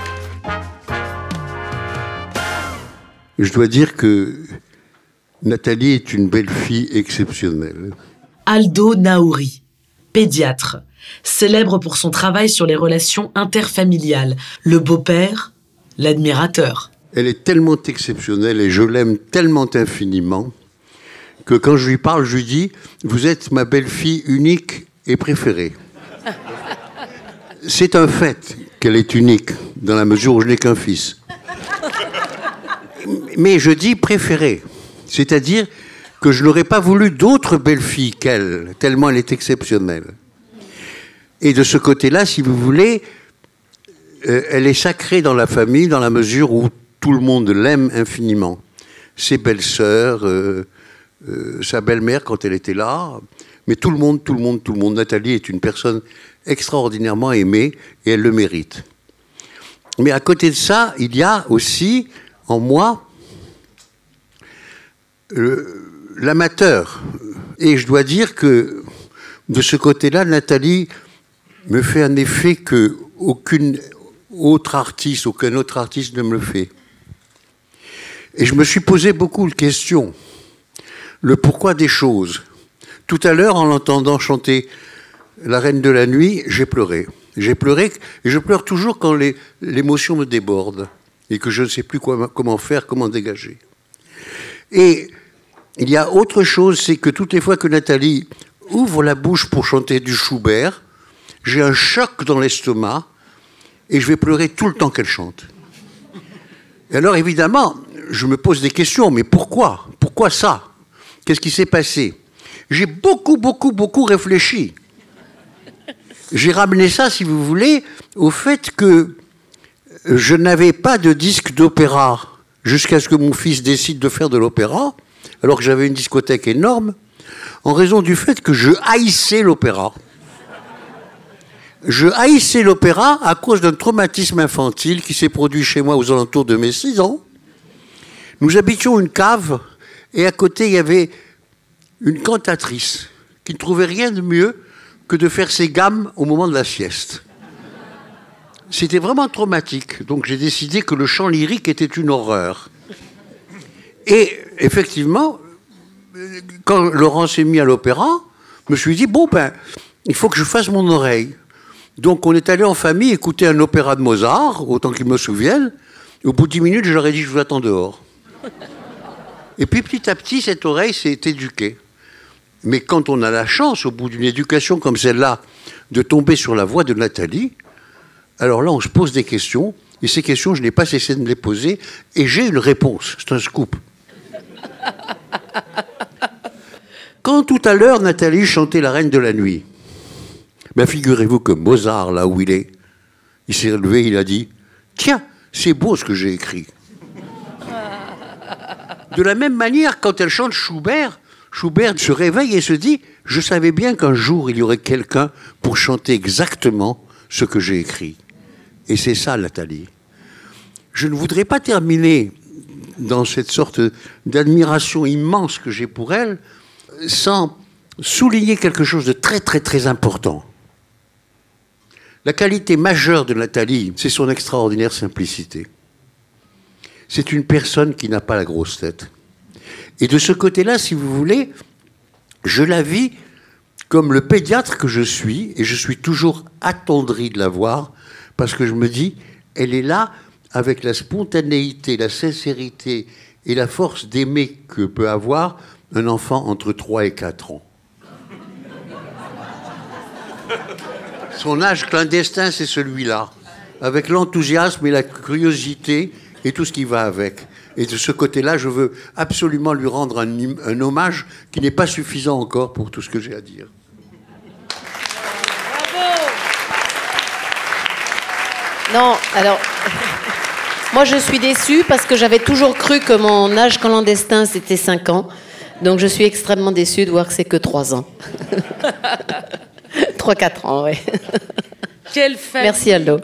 Je dois dire que Nathalie est une belle fille exceptionnelle. Aldo Naouri, pédiatre, célèbre pour son travail sur les relations interfamiliales, le beau-père, l'admirateur. Elle est tellement exceptionnelle et je l'aime tellement infiniment que quand je lui parle, je lui dis Vous êtes ma belle-fille unique et préférée. C'est un fait qu'elle est unique, dans la mesure où je n'ai qu'un fils. Mais je dis préférée, c'est-à-dire que je n'aurais pas voulu d'autres belles-filles qu'elle, tellement elle est exceptionnelle. Et de ce côté-là, si vous voulez, euh, elle est sacrée dans la famille dans la mesure où tout le monde l'aime infiniment. Ses belles-sœurs, euh, euh, sa belle-mère quand elle était là, mais tout le monde, tout le monde, tout le monde. Nathalie est une personne extraordinairement aimée et elle le mérite. Mais à côté de ça, il y a aussi en moi le- l'amateur. Et je dois dire que de ce côté-là, Nathalie me fait un effet que aucune autre artiste, aucun autre artiste ne me le fait. Et je me suis posé beaucoup de questions. Le pourquoi des choses. Tout à l'heure, en l'entendant chanter La Reine de la Nuit, j'ai pleuré. J'ai pleuré, et je pleure toujours quand l'émotion me déborde et que je ne sais plus comment faire, comment dégager. Et il y a autre chose, c'est que toutes les fois que Nathalie ouvre la bouche pour chanter du Schubert, j'ai un choc dans l'estomac et je vais pleurer tout le temps qu'elle chante. Et alors évidemment, je me pose des questions, mais pourquoi? Pourquoi ça? Qu'est-ce qui s'est passé? J'ai beaucoup, beaucoup, beaucoup réfléchi. J'ai ramené ça, si vous voulez, au fait que je n'avais pas de disque d'opéra jusqu'à ce que mon fils décide de faire de l'opéra, alors que j'avais une discothèque énorme, en raison du fait que je haïssais l'opéra. Je haïssais l'opéra à cause d'un traumatisme infantile qui s'est produit chez moi aux alentours de mes 6 ans. Nous habitions une cave et à côté il y avait une cantatrice qui ne trouvait rien de mieux que de faire ses gammes au moment de la sieste. C'était vraiment traumatique. Donc j'ai décidé que le chant lyrique était une horreur. Et effectivement, quand Laurent s'est mis à l'opéra, je me suis dit, bon, ben, il faut que je fasse mon oreille. Donc on est allé en famille écouter un opéra de Mozart, autant qu'il me souvienne. Au bout de 10 minutes, je leur ai dit, je vous attends dehors. Et puis petit à petit, cette oreille s'est éduquée. Mais quand on a la chance, au bout d'une éducation comme celle-là, de tomber sur la voix de Nathalie, alors là, on se pose des questions, et ces questions, je n'ai pas cessé de me les poser, et j'ai une réponse. C'est un scoop. Quand tout à l'heure, Nathalie chantait La Reine de la Nuit, ben figurez-vous que Mozart, là où il est, il s'est levé, il a dit Tiens, c'est beau ce que j'ai écrit. De la même manière, quand elle chante Schubert, Schubert se réveille et se dit Je savais bien qu'un jour il y aurait quelqu'un pour chanter exactement ce que j'ai écrit. Et c'est ça, Nathalie. Je ne voudrais pas terminer dans cette sorte d'admiration immense que j'ai pour elle sans souligner quelque chose de très très très important. La qualité majeure de Nathalie, c'est son extraordinaire simplicité. C'est une personne qui n'a pas la grosse tête. Et de ce côté-là, si vous voulez, je la vis comme le pédiatre que je suis, et je suis toujours attendri de la voir, parce que je me dis, elle est là avec la spontanéité, la sincérité et la force d'aimer que peut avoir un enfant entre 3 et 4 ans. Son âge clandestin, c'est celui-là, avec l'enthousiasme et la curiosité et tout ce qui va avec. Et de ce côté-là, je veux absolument lui rendre un, un hommage qui n'est pas suffisant encore pour tout ce que j'ai à dire. Non, alors. Moi, je suis déçue parce que j'avais toujours cru que mon âge clandestin, c'était 5 ans. Donc, je suis extrêmement déçue de voir que c'est que 3 ans. 3-4 ans, oui. Quelle fête Merci, Aldo.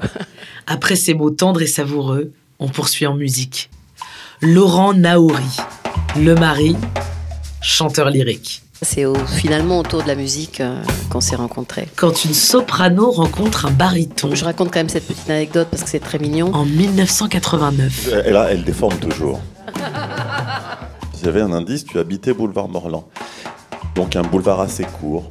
Après ces mots tendres et savoureux, on poursuit en musique. Laurent Naouri, le mari, chanteur lyrique. C'est au- finalement autour de la musique euh, qu'on s'est rencontrés. Quand une soprano rencontre un baryton. Je raconte quand même cette petite anecdote parce que c'est très mignon. En 1989. Et là, elle déforme toujours. J'avais un indice, tu habitais boulevard Morland. Donc un boulevard assez court.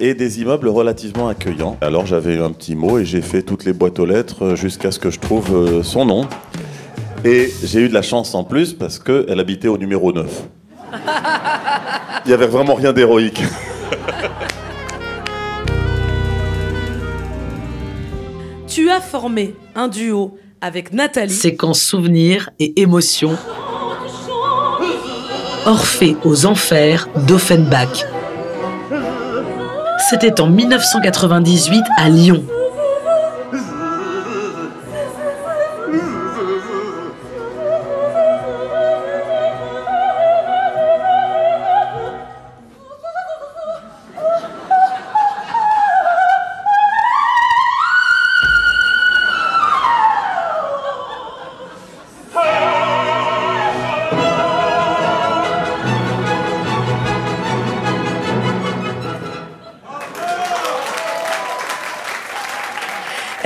Et des immeubles relativement accueillants. Alors j'avais un petit mot et j'ai fait toutes les boîtes aux lettres euh, jusqu'à ce que je trouve euh, son nom. Et j'ai eu de la chance en plus parce qu'elle habitait au numéro 9. Il n'y avait vraiment rien d'héroïque. Tu as formé un duo avec Nathalie. Séquence souvenirs et émotions. Orphée aux enfers d'Offenbach. C'était en 1998 à Lyon.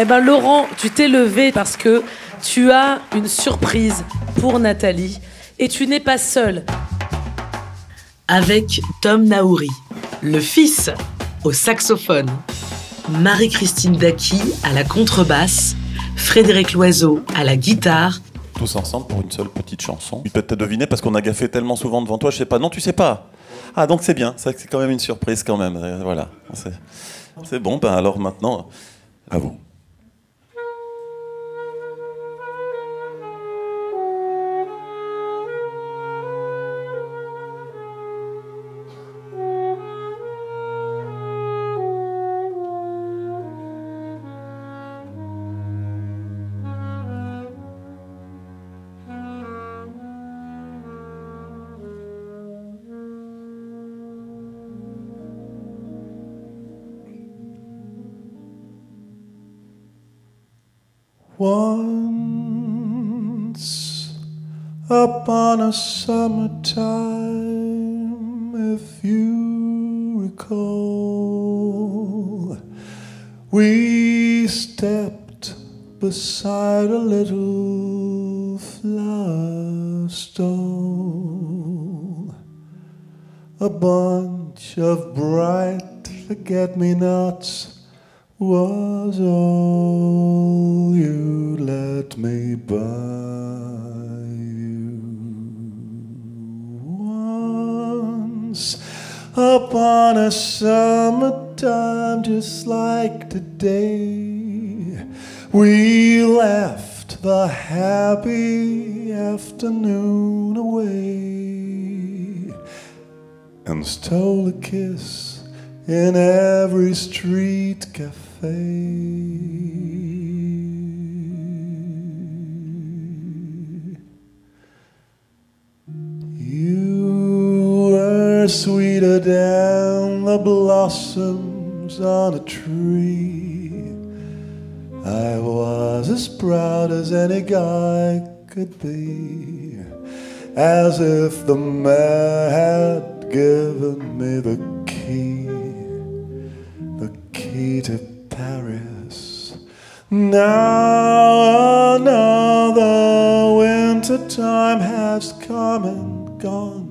Eh ben Laurent, tu t'es levé parce que tu as une surprise pour Nathalie et tu n'es pas seul. Avec Tom Naouri, le fils au saxophone, Marie-Christine Daki à la contrebasse, Frédéric Loiseau à la guitare, Tous ensemble pour une seule petite chanson. Tu peux te deviner parce qu'on a gaffé tellement souvent devant toi, je sais pas. Non, tu sais pas. Ah, donc c'est bien. C'est c'est quand même une surprise quand même. Euh, Voilà. C'est- C'est bon. Ben alors maintenant, à vous. Upon a summertime, if you recall, we stepped beside a little flower stole. A bunch of bright forget me nots was all you let me buy upon a summertime just like today we left the happy afternoon away and stole a kiss in every street cafe. You sweeter than the blossoms on a tree. I was as proud as any guy could be, as if the man had given me the key, the key to Paris. Now another winter time has come and gone.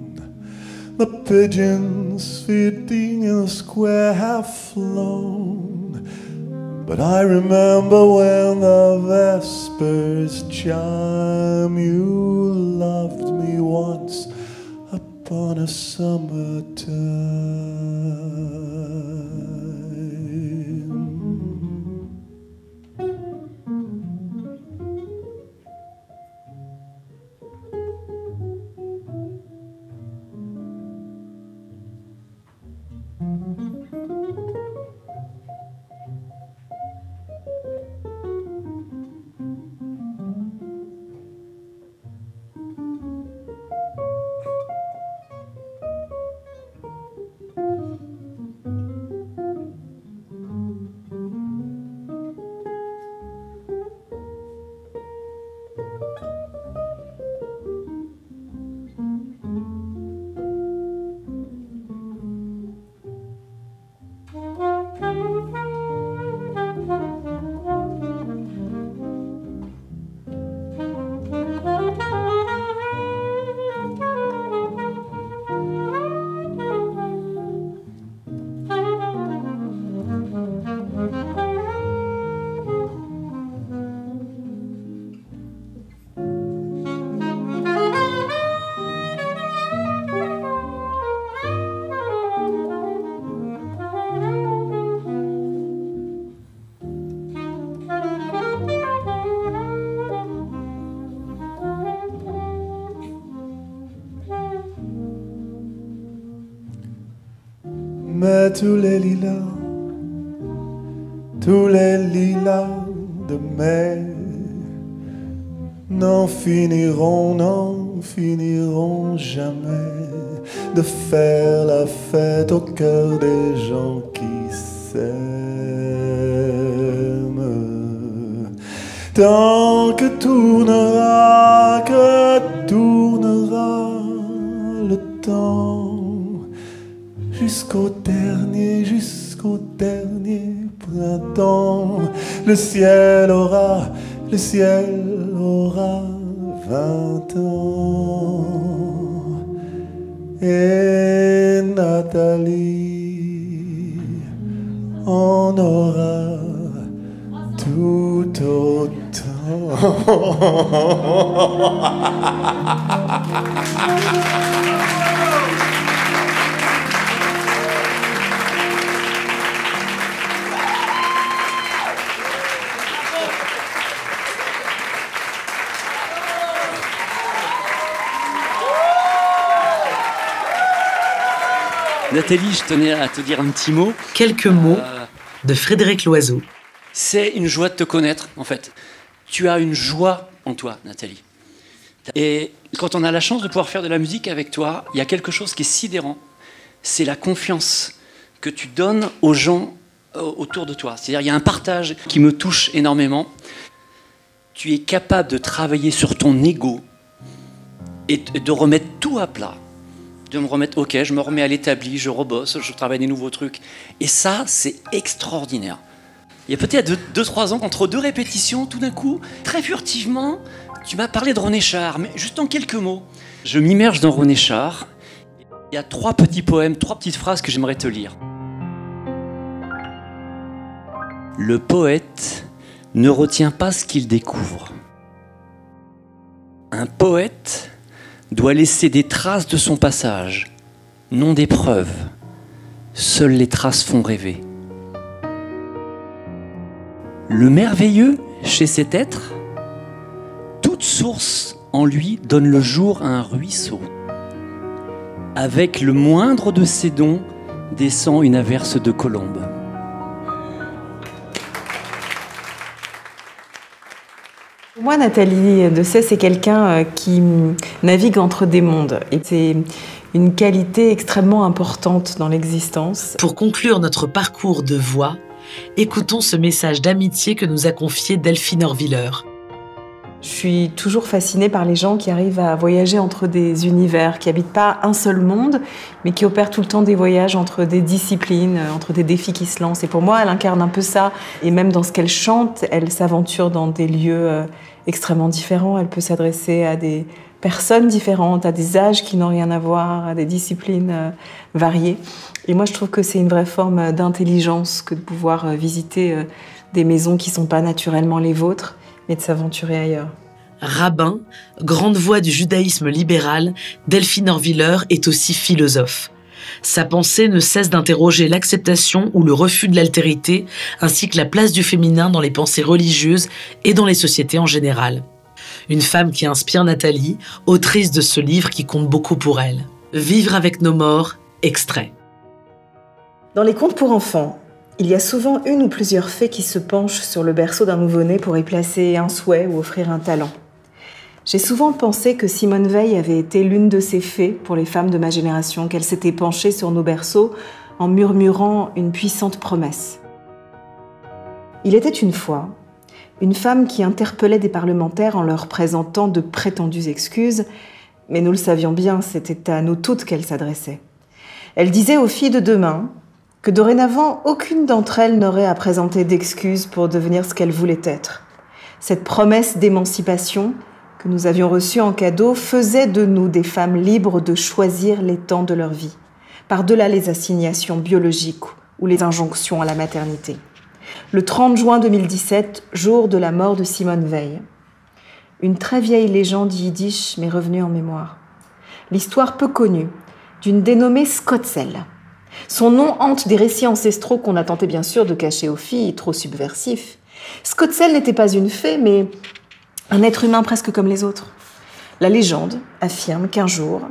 The pigeons feeding in the square have flown. But I remember when the vespers chime, you loved me once upon a summer time. Tous les lilas, tous les lilas de mai n'en finiront, n'en finiront jamais de faire la fête au cœur des gens qui s'aiment. Tant que tournera, Le ciel aura, le ciel aura vingt ans. Et Nathalie en aura tout autant. Nathalie, je tenais à te dire un petit mot. Quelques mots de Frédéric Loiseau. C'est une joie de te connaître, en fait. Tu as une joie en toi, Nathalie. Et quand on a la chance de pouvoir faire de la musique avec toi, il y a quelque chose qui est sidérant. C'est la confiance que tu donnes aux gens euh, autour de toi. C'est-à-dire, il y a un partage qui me touche énormément. Tu es capable de travailler sur ton ego et de remettre tout à plat de me remettre, ok, je me remets à l'établi, je rebosse, je travaille des nouveaux trucs. Et ça, c'est extraordinaire. il y a peut-être 2-3 ans, entre deux répétitions, tout d'un coup, très furtivement, tu m'as parlé de René Char, mais juste en quelques mots. Je m'immerge dans René Char. Il y a trois petits poèmes, trois petites phrases que j'aimerais te lire. Le poète ne retient pas ce qu'il découvre. Un poète doit laisser des traces de son passage, non des preuves. Seules les traces font rêver. Le merveilleux chez cet être, toute source en lui donne le jour à un ruisseau. Avec le moindre de ses dons descend une averse de colombes. Pour moi, Nathalie Dessay, c'est quelqu'un euh, qui navigue entre des mondes. Et c'est une qualité extrêmement importante dans l'existence. Pour conclure notre parcours de voix, écoutons ce message d'amitié que nous a confié Delphine Orviller. Je suis toujours fascinée par les gens qui arrivent à voyager entre des univers, qui habitent pas un seul monde, mais qui opèrent tout le temps des voyages entre des disciplines, entre des défis qui se lancent. Et pour moi, elle incarne un peu ça. Et même dans ce qu'elle chante, elle s'aventure dans des lieux euh, extrêmement différents. Elle peut s'adresser à des personnes différentes, à des âges qui n'ont rien à voir, à des disciplines euh, variées. Et moi, je trouve que c'est une vraie forme d'intelligence que de pouvoir euh, visiter des maisons qui ne sont pas naturellement les vôtres et de s'aventurer ailleurs. Rabbin, grande voix du judaïsme libéral, Delphine Orviller est aussi philosophe. Sa pensée ne cesse d'interroger l'acceptation ou le refus de l'altérité, ainsi que la place du féminin dans les pensées religieuses et dans les sociétés en général. Une femme qui inspire Nathalie, autrice de ce livre qui compte beaucoup pour elle. Vivre avec nos morts, extrait. Dans les contes pour enfants, il y a souvent une ou plusieurs fées qui se penchent sur le berceau d'un nouveau-né pour y placer un souhait ou offrir un talent. J'ai souvent pensé que Simone Veil avait été l'une de ces fées pour les femmes de ma génération, qu'elle s'était penchée sur nos berceaux en murmurant une puissante promesse. Il était une fois une femme qui interpellait des parlementaires en leur présentant de prétendues excuses, mais nous le savions bien, c'était à nous toutes qu'elle s'adressait. Elle disait aux filles de demain que dorénavant aucune d'entre elles n'aurait à présenter d'excuses pour devenir ce qu'elle voulait être. Cette promesse d'émancipation que nous avions reçue en cadeau faisait de nous des femmes libres de choisir les temps de leur vie, par-delà les assignations biologiques ou les injonctions à la maternité. Le 30 juin 2017, jour de la mort de Simone Veil. Une très vieille légende yiddish m'est revenue en mémoire. L'histoire peu connue d'une dénommée Scottsell, son nom hante des récits ancestraux qu'on a tenté bien sûr de cacher aux filles, trop subversifs. Scottsell n'était pas une fée, mais un être humain presque comme les autres. La légende affirme qu'un jour,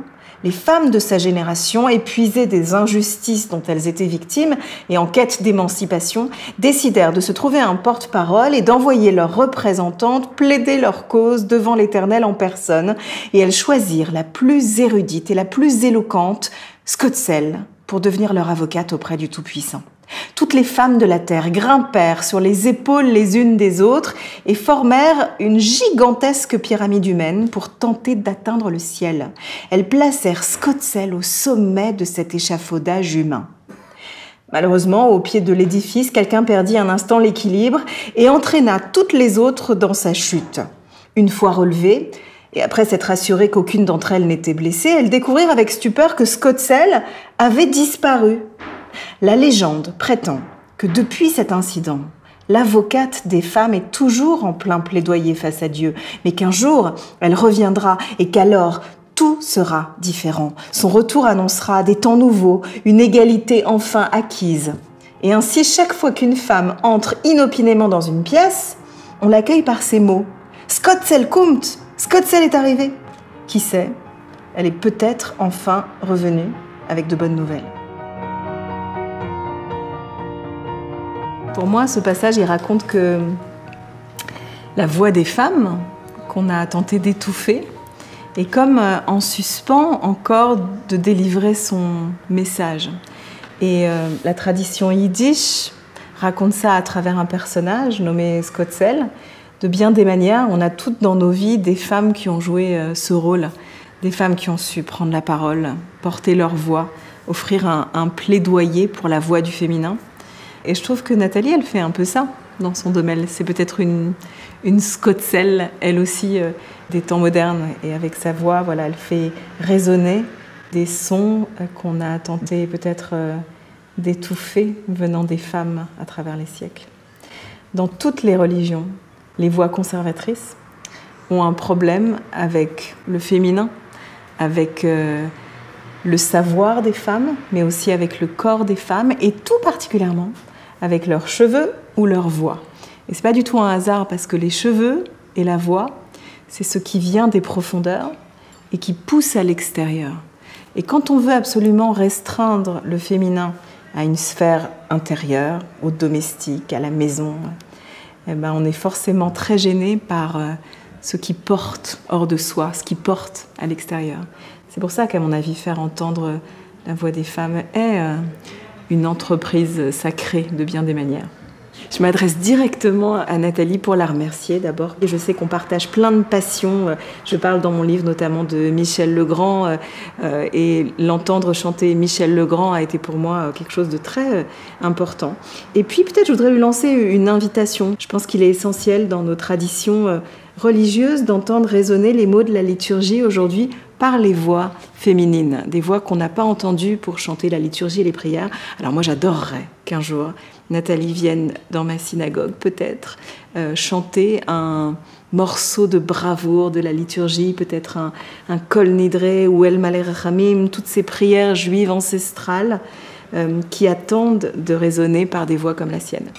les femmes de sa génération, épuisées des injustices dont elles étaient victimes et en quête d'émancipation, décidèrent de se trouver un porte-parole et d'envoyer leurs représentantes plaider leur cause devant l'Éternel en personne. Et elles choisirent la plus érudite et la plus éloquente, Scottsell, pour devenir leur avocate auprès du Tout-Puissant. Toutes les femmes de la terre grimpèrent sur les épaules les unes des autres et formèrent une gigantesque pyramide humaine pour tenter d'atteindre le ciel. Elles placèrent Scottsell au sommet de cet échafaudage humain. Malheureusement, au pied de l'édifice, quelqu'un perdit un instant l'équilibre et entraîna toutes les autres dans sa chute. Une fois relevée, et après s'être assurée qu'aucune d'entre elles n'était blessée, elles découvrirent avec stupeur que Scottsell avait disparu. La légende prétend que depuis cet incident, l'avocate des femmes est toujours en plein plaidoyer face à Dieu, mais qu'un jour, elle reviendra et qu'alors tout sera différent. Son retour annoncera des temps nouveaux, une égalité enfin acquise. Et ainsi, chaque fois qu'une femme entre inopinément dans une pièce, on l'accueille par ces mots. Scottsell kommt Scottsell est arrivé. Qui sait Elle est peut-être enfin revenue avec de bonnes nouvelles. Pour moi, ce passage, il raconte que la voix des femmes qu'on a tenté d'étouffer est comme euh, en suspens encore de délivrer son message. Et euh, la tradition yiddish raconte ça à travers un personnage nommé Scottsell, de bien des manières. On a toutes dans nos vies des femmes qui ont joué euh, ce rôle, des femmes qui ont su prendre la parole, porter leur voix, offrir un plaidoyer pour la voix du féminin. Et je trouve que Nathalie, elle fait un peu ça. dans son domaine. C'est peut-être une, une Scotzel, elle aussi, euh, des temps modernes. Et avec sa voix, voilà, elle fait résonner des sons euh, qu'on a tenté peut-être euh, d'étouffer venant des femmes à travers les siècles. Dans toutes les religions, les voix conservatrices ont un problème avec le féminin, avec le savoir des femmes, mais aussi avec le corps des femmes, et tout particulièrement avec leurs cheveux ou leur voix. Et c'est pas du tout un hasard parce que les cheveux et la voix, c'est ce qui vient des profondeurs et qui pousse à l'extérieur. Et quand on veut absolument restreindre le féminin à une sphère intérieure, au domestique, à la maison, eh ben on est forcément très gêné par euh, ce qui porte hors de soi, ce qui porte à l'extérieur. C'est pour ça qu'à mon avis, faire entendre la voix des femmes est euh, une entreprise sacrée de bien des manières. Je m'adresse directement à Nathalie pour la remercier d'abord. Je sais qu'on partage plein de passions. Je parle dans mon livre notamment de Michel Legrand euh, euh, et l'entendre chanter Michel Legrand a été pour moi quelque chose de très important. Et puis peut-être je voudrais lui lancer une invitation. Je pense qu'il est essentiel dans nos traditions religieuses d'entendre résonner les mots de la liturgie aujourd'hui par les voix féminines, des voix qu'on n'a pas entendues pour chanter la liturgie et les prières. Alors moi j'adorerais qu'un jour Nathalie vienne dans ma synagogue peut-être euh, chanter un morceau de bravoure de la liturgie, peut-être un, un Kol Nidre ou El Malé toutes ces prières juives ancestrales euh, qui attendent de résonner par des voix comme la sienne.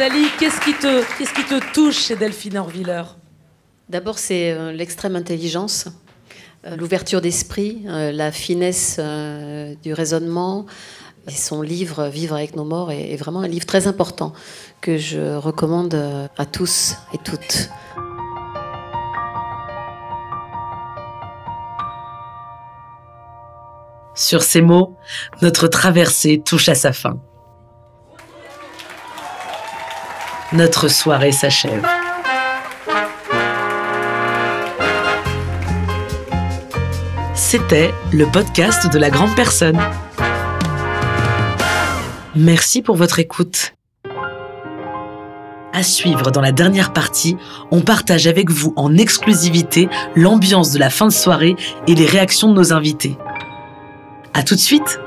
Nathalie, qu'est-ce qui, te, qu'est-ce qui te touche chez Delphine Orviller? D'abord, c'est euh, l'extrême intelligence, euh, l'ouverture d'esprit, euh, la finesse du raisonnement. Et son livre Vivre avec nos morts est vraiment un livre très important que je recommande à tous et toutes. Sur ces mots, notre traversée touche à sa fin. Notre soirée s'achève. C'était le podcast de la grande personne. Merci pour votre écoute. À suivre dans la dernière partie, on partage avec vous en exclusivité l'ambiance de la fin de soirée et les réactions de nos invités. À tout de suite!